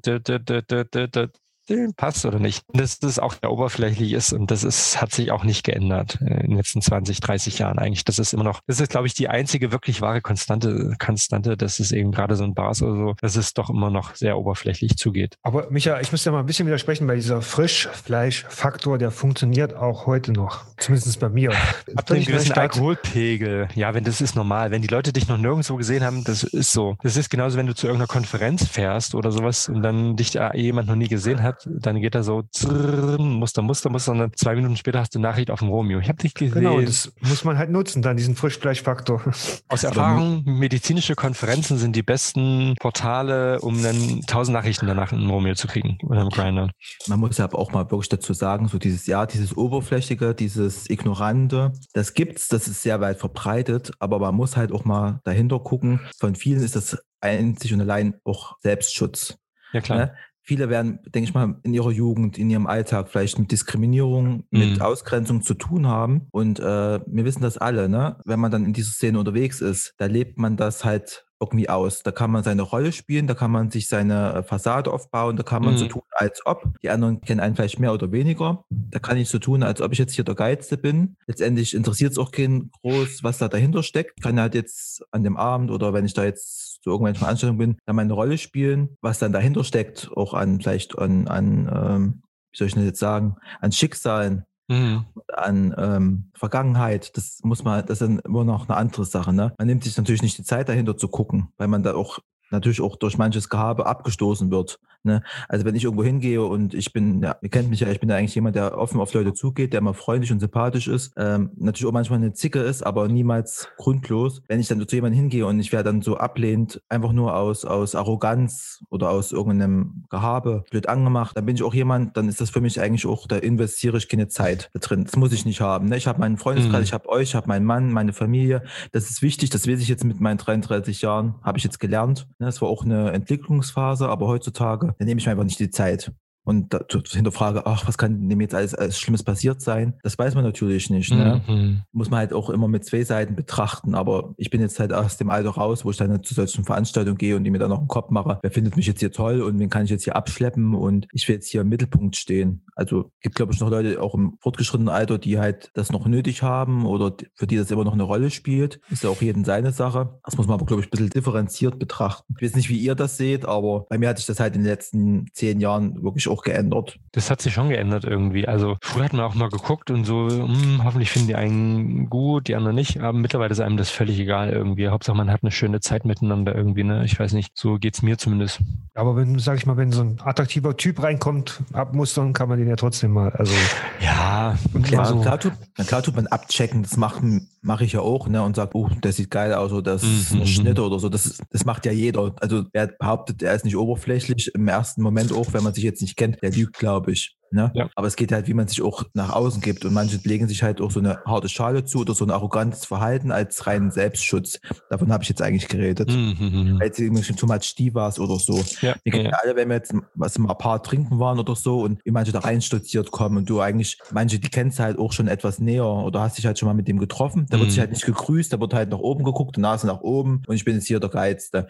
dü, passt oder nicht. Und dass das auch sehr oberflächlich ist und das ist, hat sich auch nicht geändert äh, in den letzten 20, 30 Jahren eigentlich. Das ist immer noch, das ist, glaube ich, die einzige wirklich wahre Konstante, Konstante, dass es eben gerade so ein Bars oder so, dass es doch immer noch sehr oberflächlich zugeht. Aber Micha, ich muss ja mal ein bisschen widersprechen, weil dieser Frischfleischfaktor, der funktioniert auch heute noch. Zumindest bei mir. [laughs] Ab Völlig gewissen. Alkoholpegel. Ja, wenn das ist normal. Wenn die Leute dich noch nirgendwo gesehen haben, das ist so. Das ist genauso, wenn du zu irgendeiner Konferenz fährst oder sowas und dann dich da jemand noch nie gesehen hat, dann geht er so zrrr, Muster, Muster, Muster und dann zwei Minuten später hast du eine Nachricht auf dem Romeo. Ich habe dich gesehen. Genau, das muss man halt nutzen, dann diesen Frischfleischfaktor. Aus Erfahrung, medizinische Konferenzen sind die besten Portale, um dann tausend Nachrichten danach in Romeo zu kriegen oder im Grinder. Man muss aber auch mal wirklich dazu sagen, so dieses Ja, dieses Oberflächige, dieses Ignorante, das gibt's, das ist sehr weit verbreitet, aber man muss halt auch mal dahinter gucken. Von vielen ist das einzig und allein auch Selbstschutz. Ja, klar. Viele werden, denke ich mal, in ihrer Jugend, in ihrem Alltag vielleicht mit Diskriminierung, mit Mhm. Ausgrenzung zu tun haben. Und äh, wir wissen das alle, ne? Wenn man dann in dieser Szene unterwegs ist, da lebt man das halt irgendwie aus. Da kann man seine Rolle spielen, da kann man sich seine äh, Fassade aufbauen, da kann man Mhm. so tun, als ob. Die anderen kennen einen vielleicht mehr oder weniger. Da kann ich so tun, als ob ich jetzt hier der Geilste bin. Letztendlich interessiert es auch keinen groß, was da dahinter steckt. Ich kann halt jetzt an dem Abend oder wenn ich da jetzt zu irgendwelchen Veranstaltungen bin, da meine Rolle spielen, was dann dahinter steckt, auch an vielleicht an, an ähm, wie soll ich das jetzt sagen, an Schicksalen, mhm. an ähm, Vergangenheit. Das muss man, das ist immer noch eine andere Sache. Ne? Man nimmt sich natürlich nicht die Zeit dahinter zu gucken, weil man da auch natürlich auch durch manches Gehabe abgestoßen wird. Ne? Also wenn ich irgendwo hingehe und ich bin, ja, ihr kennt mich ja, ich bin ja eigentlich jemand, der offen auf Leute zugeht, der immer freundlich und sympathisch ist, ähm, natürlich auch manchmal eine Zicke ist, aber niemals grundlos. Wenn ich dann zu jemandem hingehe und ich werde dann so ablehnt, einfach nur aus, aus Arroganz oder aus irgendeinem Gehabe blöd angemacht, dann bin ich auch jemand, dann ist das für mich eigentlich auch, da investiere ich keine Zeit da drin. Das muss ich nicht haben. Ne? Ich habe meinen Freundeskreis, mhm. ich habe euch, ich habe meinen Mann, meine Familie. Das ist wichtig, das weiß ich jetzt mit meinen 33 Jahren, habe ich jetzt gelernt. Ne? Das war auch eine Entwicklungsphase, aber heutzutage, nehme ich mir einfach nicht die Zeit und da, hinterfrage, ach, was kann dem jetzt alles, alles Schlimmes passiert sein? Das weiß man natürlich nicht. Ne? Mhm. Muss man halt auch immer mit zwei Seiten betrachten. Aber ich bin jetzt halt aus dem Alter raus, wo ich dann zu solchen Veranstaltungen gehe und die mir dann noch einen Kopf mache, wer findet mich jetzt hier toll und wen kann ich jetzt hier abschleppen und ich will jetzt hier im Mittelpunkt stehen. Also gibt, glaube ich, noch Leute auch im fortgeschrittenen Alter, die halt das noch nötig haben oder für die das immer noch eine Rolle spielt. Ist ja auch jeden seine Sache. Das muss man aber, glaube ich, ein bisschen differenziert betrachten. Ich weiß nicht, wie ihr das seht, aber bei mir hat sich das halt in den letzten zehn Jahren wirklich auch geändert. Das hat sich schon geändert irgendwie. Also früher hat man auch mal geguckt und so, hm, hoffentlich finden die einen gut, die anderen nicht. Aber mittlerweile ist einem das völlig egal irgendwie. Hauptsache man hat eine schöne Zeit miteinander irgendwie. Ne? Ich weiß nicht, so geht es mir zumindest. Aber wenn, sag ich mal, wenn so ein attraktiver Typ reinkommt, abmustern, kann man den ja trotzdem mal. Also ja, klar, so. klar, tut, klar tut man abchecken. Das mache mach ich ja auch, ne? Und sagt, oh, der sieht geil aus oder das ist ein mhm. Schnitt oder so. Das, das macht ja jeder. Also wer behauptet, er ist nicht oberflächlich im ersten Moment auch, wenn man sich jetzt nicht kennt, der lügt, glaube ich. Ne? Ja. Aber es geht halt, wie man sich auch nach außen gibt. Und manche legen sich halt auch so eine harte Schale zu oder so ein arrogantes Verhalten als reinen Selbstschutz. Davon habe ich jetzt eigentlich geredet. Mhm. mhm, mhm. Weil sie irgendwie too much Stivas oder so. Ja. Wir kennen ja. alle, wenn wir jetzt was mal ein paar trinken waren oder so und wie manche da reinstolziert kommen und du eigentlich, manche, die kennst du halt auch schon etwas näher oder hast dich halt schon mal mit dem getroffen. Da wird mhm. sich halt nicht gegrüßt, da wird halt nach oben geguckt, die Nase nach oben und ich bin jetzt hier der Geizte.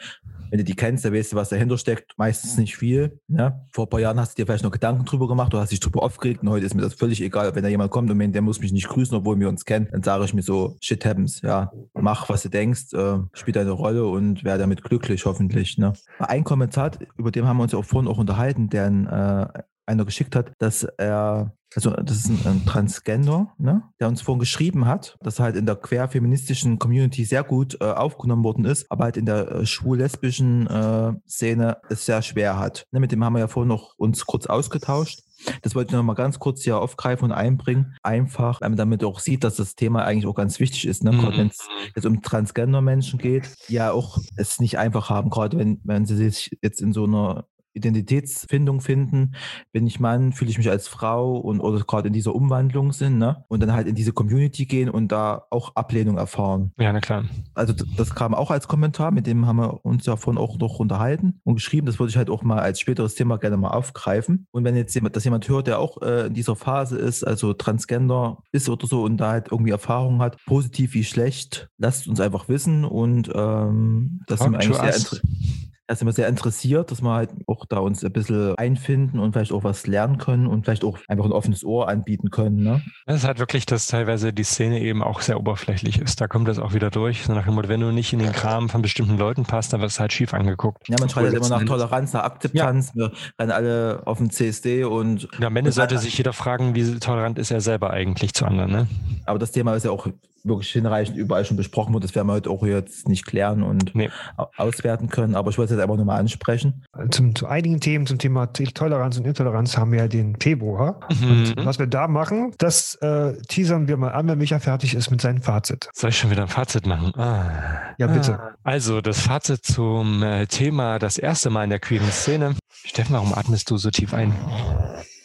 Wenn du die kennst, dann weißt du, was dahinter steckt. Meistens nicht viel. Ne? Vor ein paar Jahren hast du dir vielleicht noch Gedanken drüber gemacht, du hast dich drüber aufgeregt und heute ist mir das völlig egal. Wenn da jemand kommt und meint, der muss mich nicht grüßen, obwohl wir uns kennen, dann sage ich mir so, shit happens, ja, mach, was du denkst, äh, spiel deine Rolle und werde damit glücklich, hoffentlich. Ne? Ein Kommentar, über den haben wir uns ja auch vorhin auch unterhalten, der äh, einer geschickt hat, dass er also das ist ein, ein Transgender, ne, der uns vorhin geschrieben hat, dass halt in der queerfeministischen Community sehr gut äh, aufgenommen worden ist, aber halt in der äh, schwul-lesbischen äh, Szene es sehr schwer hat. Ne, mit dem haben wir ja vorhin noch uns kurz ausgetauscht. Das wollte ich noch mal ganz kurz hier aufgreifen und einbringen. Einfach, damit auch sieht, dass das Thema eigentlich auch ganz wichtig ist. Ne? Mhm. Gerade wenn es jetzt um Transgender-Menschen geht, ja auch es nicht einfach haben, gerade wenn, wenn sie sich jetzt in so einer Identitätsfindung finden. Bin ich Mann, fühle ich mich als Frau und oder gerade in dieser Umwandlung sind, ne? Und dann halt in diese Community gehen und da auch Ablehnung erfahren. Ja, na klar. Also das kam auch als Kommentar, mit dem haben wir uns ja vorhin auch noch unterhalten und geschrieben. Das würde ich halt auch mal als späteres Thema gerne mal aufgreifen. Und wenn jetzt jemand, das jemand hört, der auch äh, in dieser Phase ist, also Transgender ist oder so und da halt irgendwie Erfahrung hat, positiv wie schlecht, lasst uns einfach wissen und ähm, das sind wir eigentlich sehr interessant da sind wir sehr interessiert, dass wir halt auch da uns ein bisschen einfinden und vielleicht auch was lernen können und vielleicht auch einfach ein offenes Ohr anbieten können. Ne? Es ist halt wirklich, dass teilweise die Szene eben auch sehr oberflächlich ist. Da kommt das auch wieder durch. So nach dem Motto, wenn du nicht in den Kram von bestimmten Leuten passt, dann wirst du halt schief angeguckt. Ja, man schreit halt immer nach Toleranz, nach Akzeptanz. Ja. Wir rennen alle auf dem CSD und. Ja, am Ende sollte sich jeder fragen, wie tolerant ist er selber eigentlich zu anderen. Ne? Aber das Thema ist ja auch wirklich hinreichend überall schon besprochen wurde. Das werden wir heute auch jetzt nicht klären und nee. auswerten können. Aber ich wollte es jetzt einfach nur mal ansprechen. Zum, zu einigen Themen zum Thema Toleranz und Intoleranz haben wir ja den Februar. Mhm. was wir da machen, das äh, teasern wir mal an, wenn Micha fertig ist mit seinem Fazit. Soll ich schon wieder ein Fazit machen? Ah. Ja, bitte. Ah. Also, das Fazit zum äh, Thema das erste Mal in der queeren Szene. Steffen, warum atmest du so tief ein?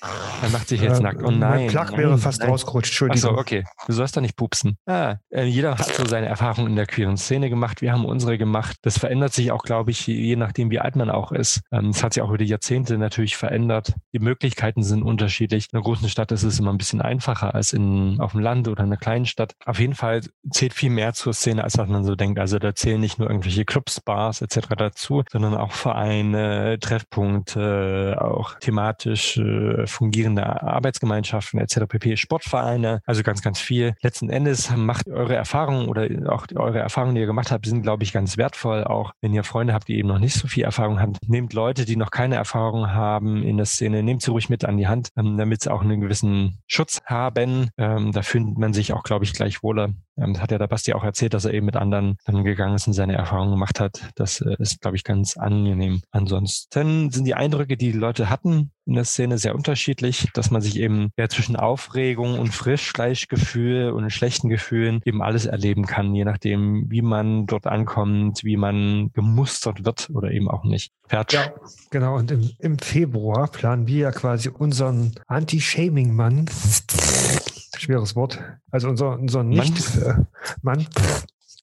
Er macht sich jetzt äh, nackt. Oh nein. Mein Plug wäre fast nein. rausgerutscht. Entschuldigung. Achso, okay. Du sollst da nicht pupsen. Ah, äh, jeder hat so seine Erfahrungen in der queeren Szene gemacht. Wir haben unsere gemacht. Das verändert sich auch, glaube ich, je nachdem, wie alt man auch ist. Ähm, es hat sich auch über die Jahrzehnte natürlich verändert. Die Möglichkeiten sind unterschiedlich. In einer großen Stadt ist es immer ein bisschen einfacher als in, auf dem Land oder in einer kleinen Stadt. Auf jeden Fall zählt viel mehr zur Szene, als was man so denkt. Also da zählen nicht nur irgendwelche Clubs, Bars etc. dazu, sondern auch Vereine, Treffpunkte, auch thematisch äh, fungieren existierende Arbeitsgemeinschaften etc. pp. Sportvereine, also ganz, ganz viel. Letzten Endes macht eure Erfahrungen oder auch eure Erfahrungen, die ihr gemacht habt, sind, glaube ich, ganz wertvoll. Auch wenn ihr Freunde habt, die eben noch nicht so viel Erfahrung haben, nehmt Leute, die noch keine Erfahrung haben in der Szene, nehmt sie ruhig mit an die Hand, ähm, damit sie auch einen gewissen Schutz haben. Ähm, da fühlt man sich auch, glaube ich, gleich wohler. Ähm, hat ja der Basti auch erzählt, dass er eben mit anderen dann gegangen ist und seine Erfahrungen gemacht hat. Das äh, ist, glaube ich, ganz angenehm. Ansonsten sind die Eindrücke, die die Leute hatten in der Szene sehr unterschiedlich, dass man sich eben ja zwischen Aufregung und Frischfleischgefühl und schlechten Gefühlen eben alles erleben kann, je nachdem, wie man dort ankommt, wie man gemustert wird oder eben auch nicht. Fertig. Ja, genau. Und im, im Februar planen wir ja quasi unseren Anti-Shaming-Mann schweres Wort. Also unser, unser Nicht-Mann. Äh,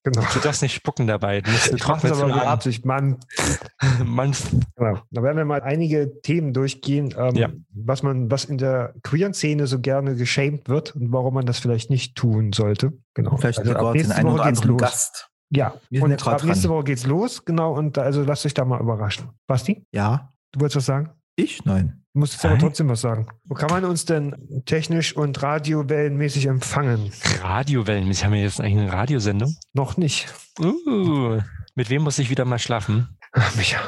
Genau. Du darfst nicht spucken dabei. Du musst ich mache aber mit Absicht. Mann. [laughs] Mann. Genau. Da werden wir mal einige Themen durchgehen, ähm, ja. was man, was in der queeren Szene so gerne geschämt wird und warum man das vielleicht nicht tun sollte. Genau. Vielleicht also ab nächste Woche geht's los. Gast. Ja, wir und ab nächste Woche geht's los, genau, und also lasst euch da mal überraschen. Basti? Ja. Du wolltest was sagen? Ich? Nein. Du musst jetzt aber trotzdem was sagen. Wo kann man uns denn technisch und radiowellenmäßig empfangen? Radiowellenmäßig? Haben wir jetzt eigentlich eine Radiosendung? Noch nicht. Uh, mit wem muss ich wieder mal schlafen? [laughs] Micha.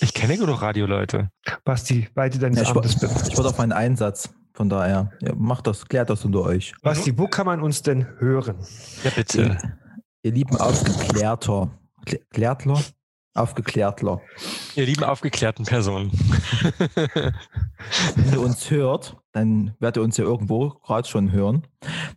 Ich kenne genug Radioleute. Basti, weite deines ja, Amtes bitte. Ich wollte auf meinen Einsatz. Von daher, ja, macht das, klärt das unter euch. Basti, wo kann man uns denn hören? Ja, bitte. Ihr, ihr lieben Aufgeklärter. Klärtler? Aufgeklärtler. Ihr lieben aufgeklärten Personen. [laughs] Wenn ihr uns hört, dann werdet ihr uns ja irgendwo gerade schon hören.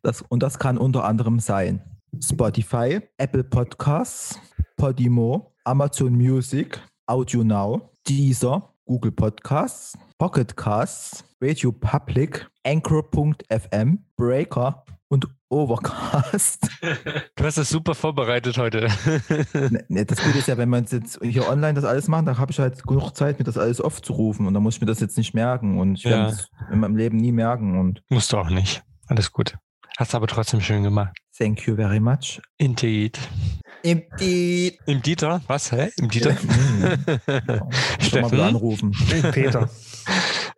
Das, und das kann unter anderem sein Spotify, Apple Podcasts, Podimo, Amazon Music, Audio Now, Deezer, Google Podcasts, Pocket Casts, Radio Public, Anchor.fm, Breaker und Overcast. [laughs] Du hast das super vorbereitet heute. [laughs] Ne, ne, das Gute ist ja, wenn man jetzt hier online das alles macht, dann habe ich halt genug Zeit, mir das alles aufzurufen und dann muss ich mir das jetzt nicht merken und ich ja. werde es in meinem Leben nie merken. Und Musst du auch nicht. Alles gut. Hast aber trotzdem schön gemacht. Thank you very much. Indeed. Indeed. Im Dieter? Was? Hä? Im Dieter? Ja. [laughs] Steffen. Mal anrufen. Peter.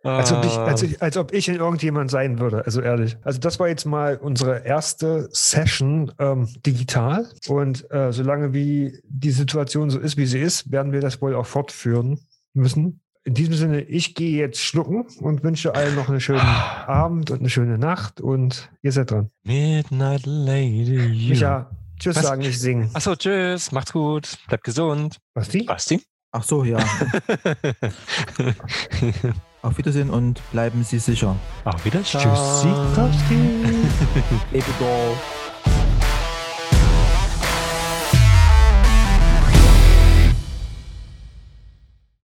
Als ob, ich, als, ich, als ob ich in irgendjemand sein würde, also ehrlich. Also das war jetzt mal unsere erste Session ähm, digital und äh, solange wie die Situation so ist, wie sie ist, werden wir das wohl auch fortführen müssen. In diesem Sinne, ich gehe jetzt schlucken und wünsche allen noch einen schönen Abend und eine schöne Nacht und ihr seid dran. Midnight Lady. Micha, tschüss Was? sagen, nicht singen. Achso, tschüss, macht's gut, bleibt gesund. Basti? Basti? Ach so, ja. [laughs] Auf Wiedersehen und bleiben Sie sicher. Auf Wiedersehen. Tschüssi. [laughs] Baby Doll.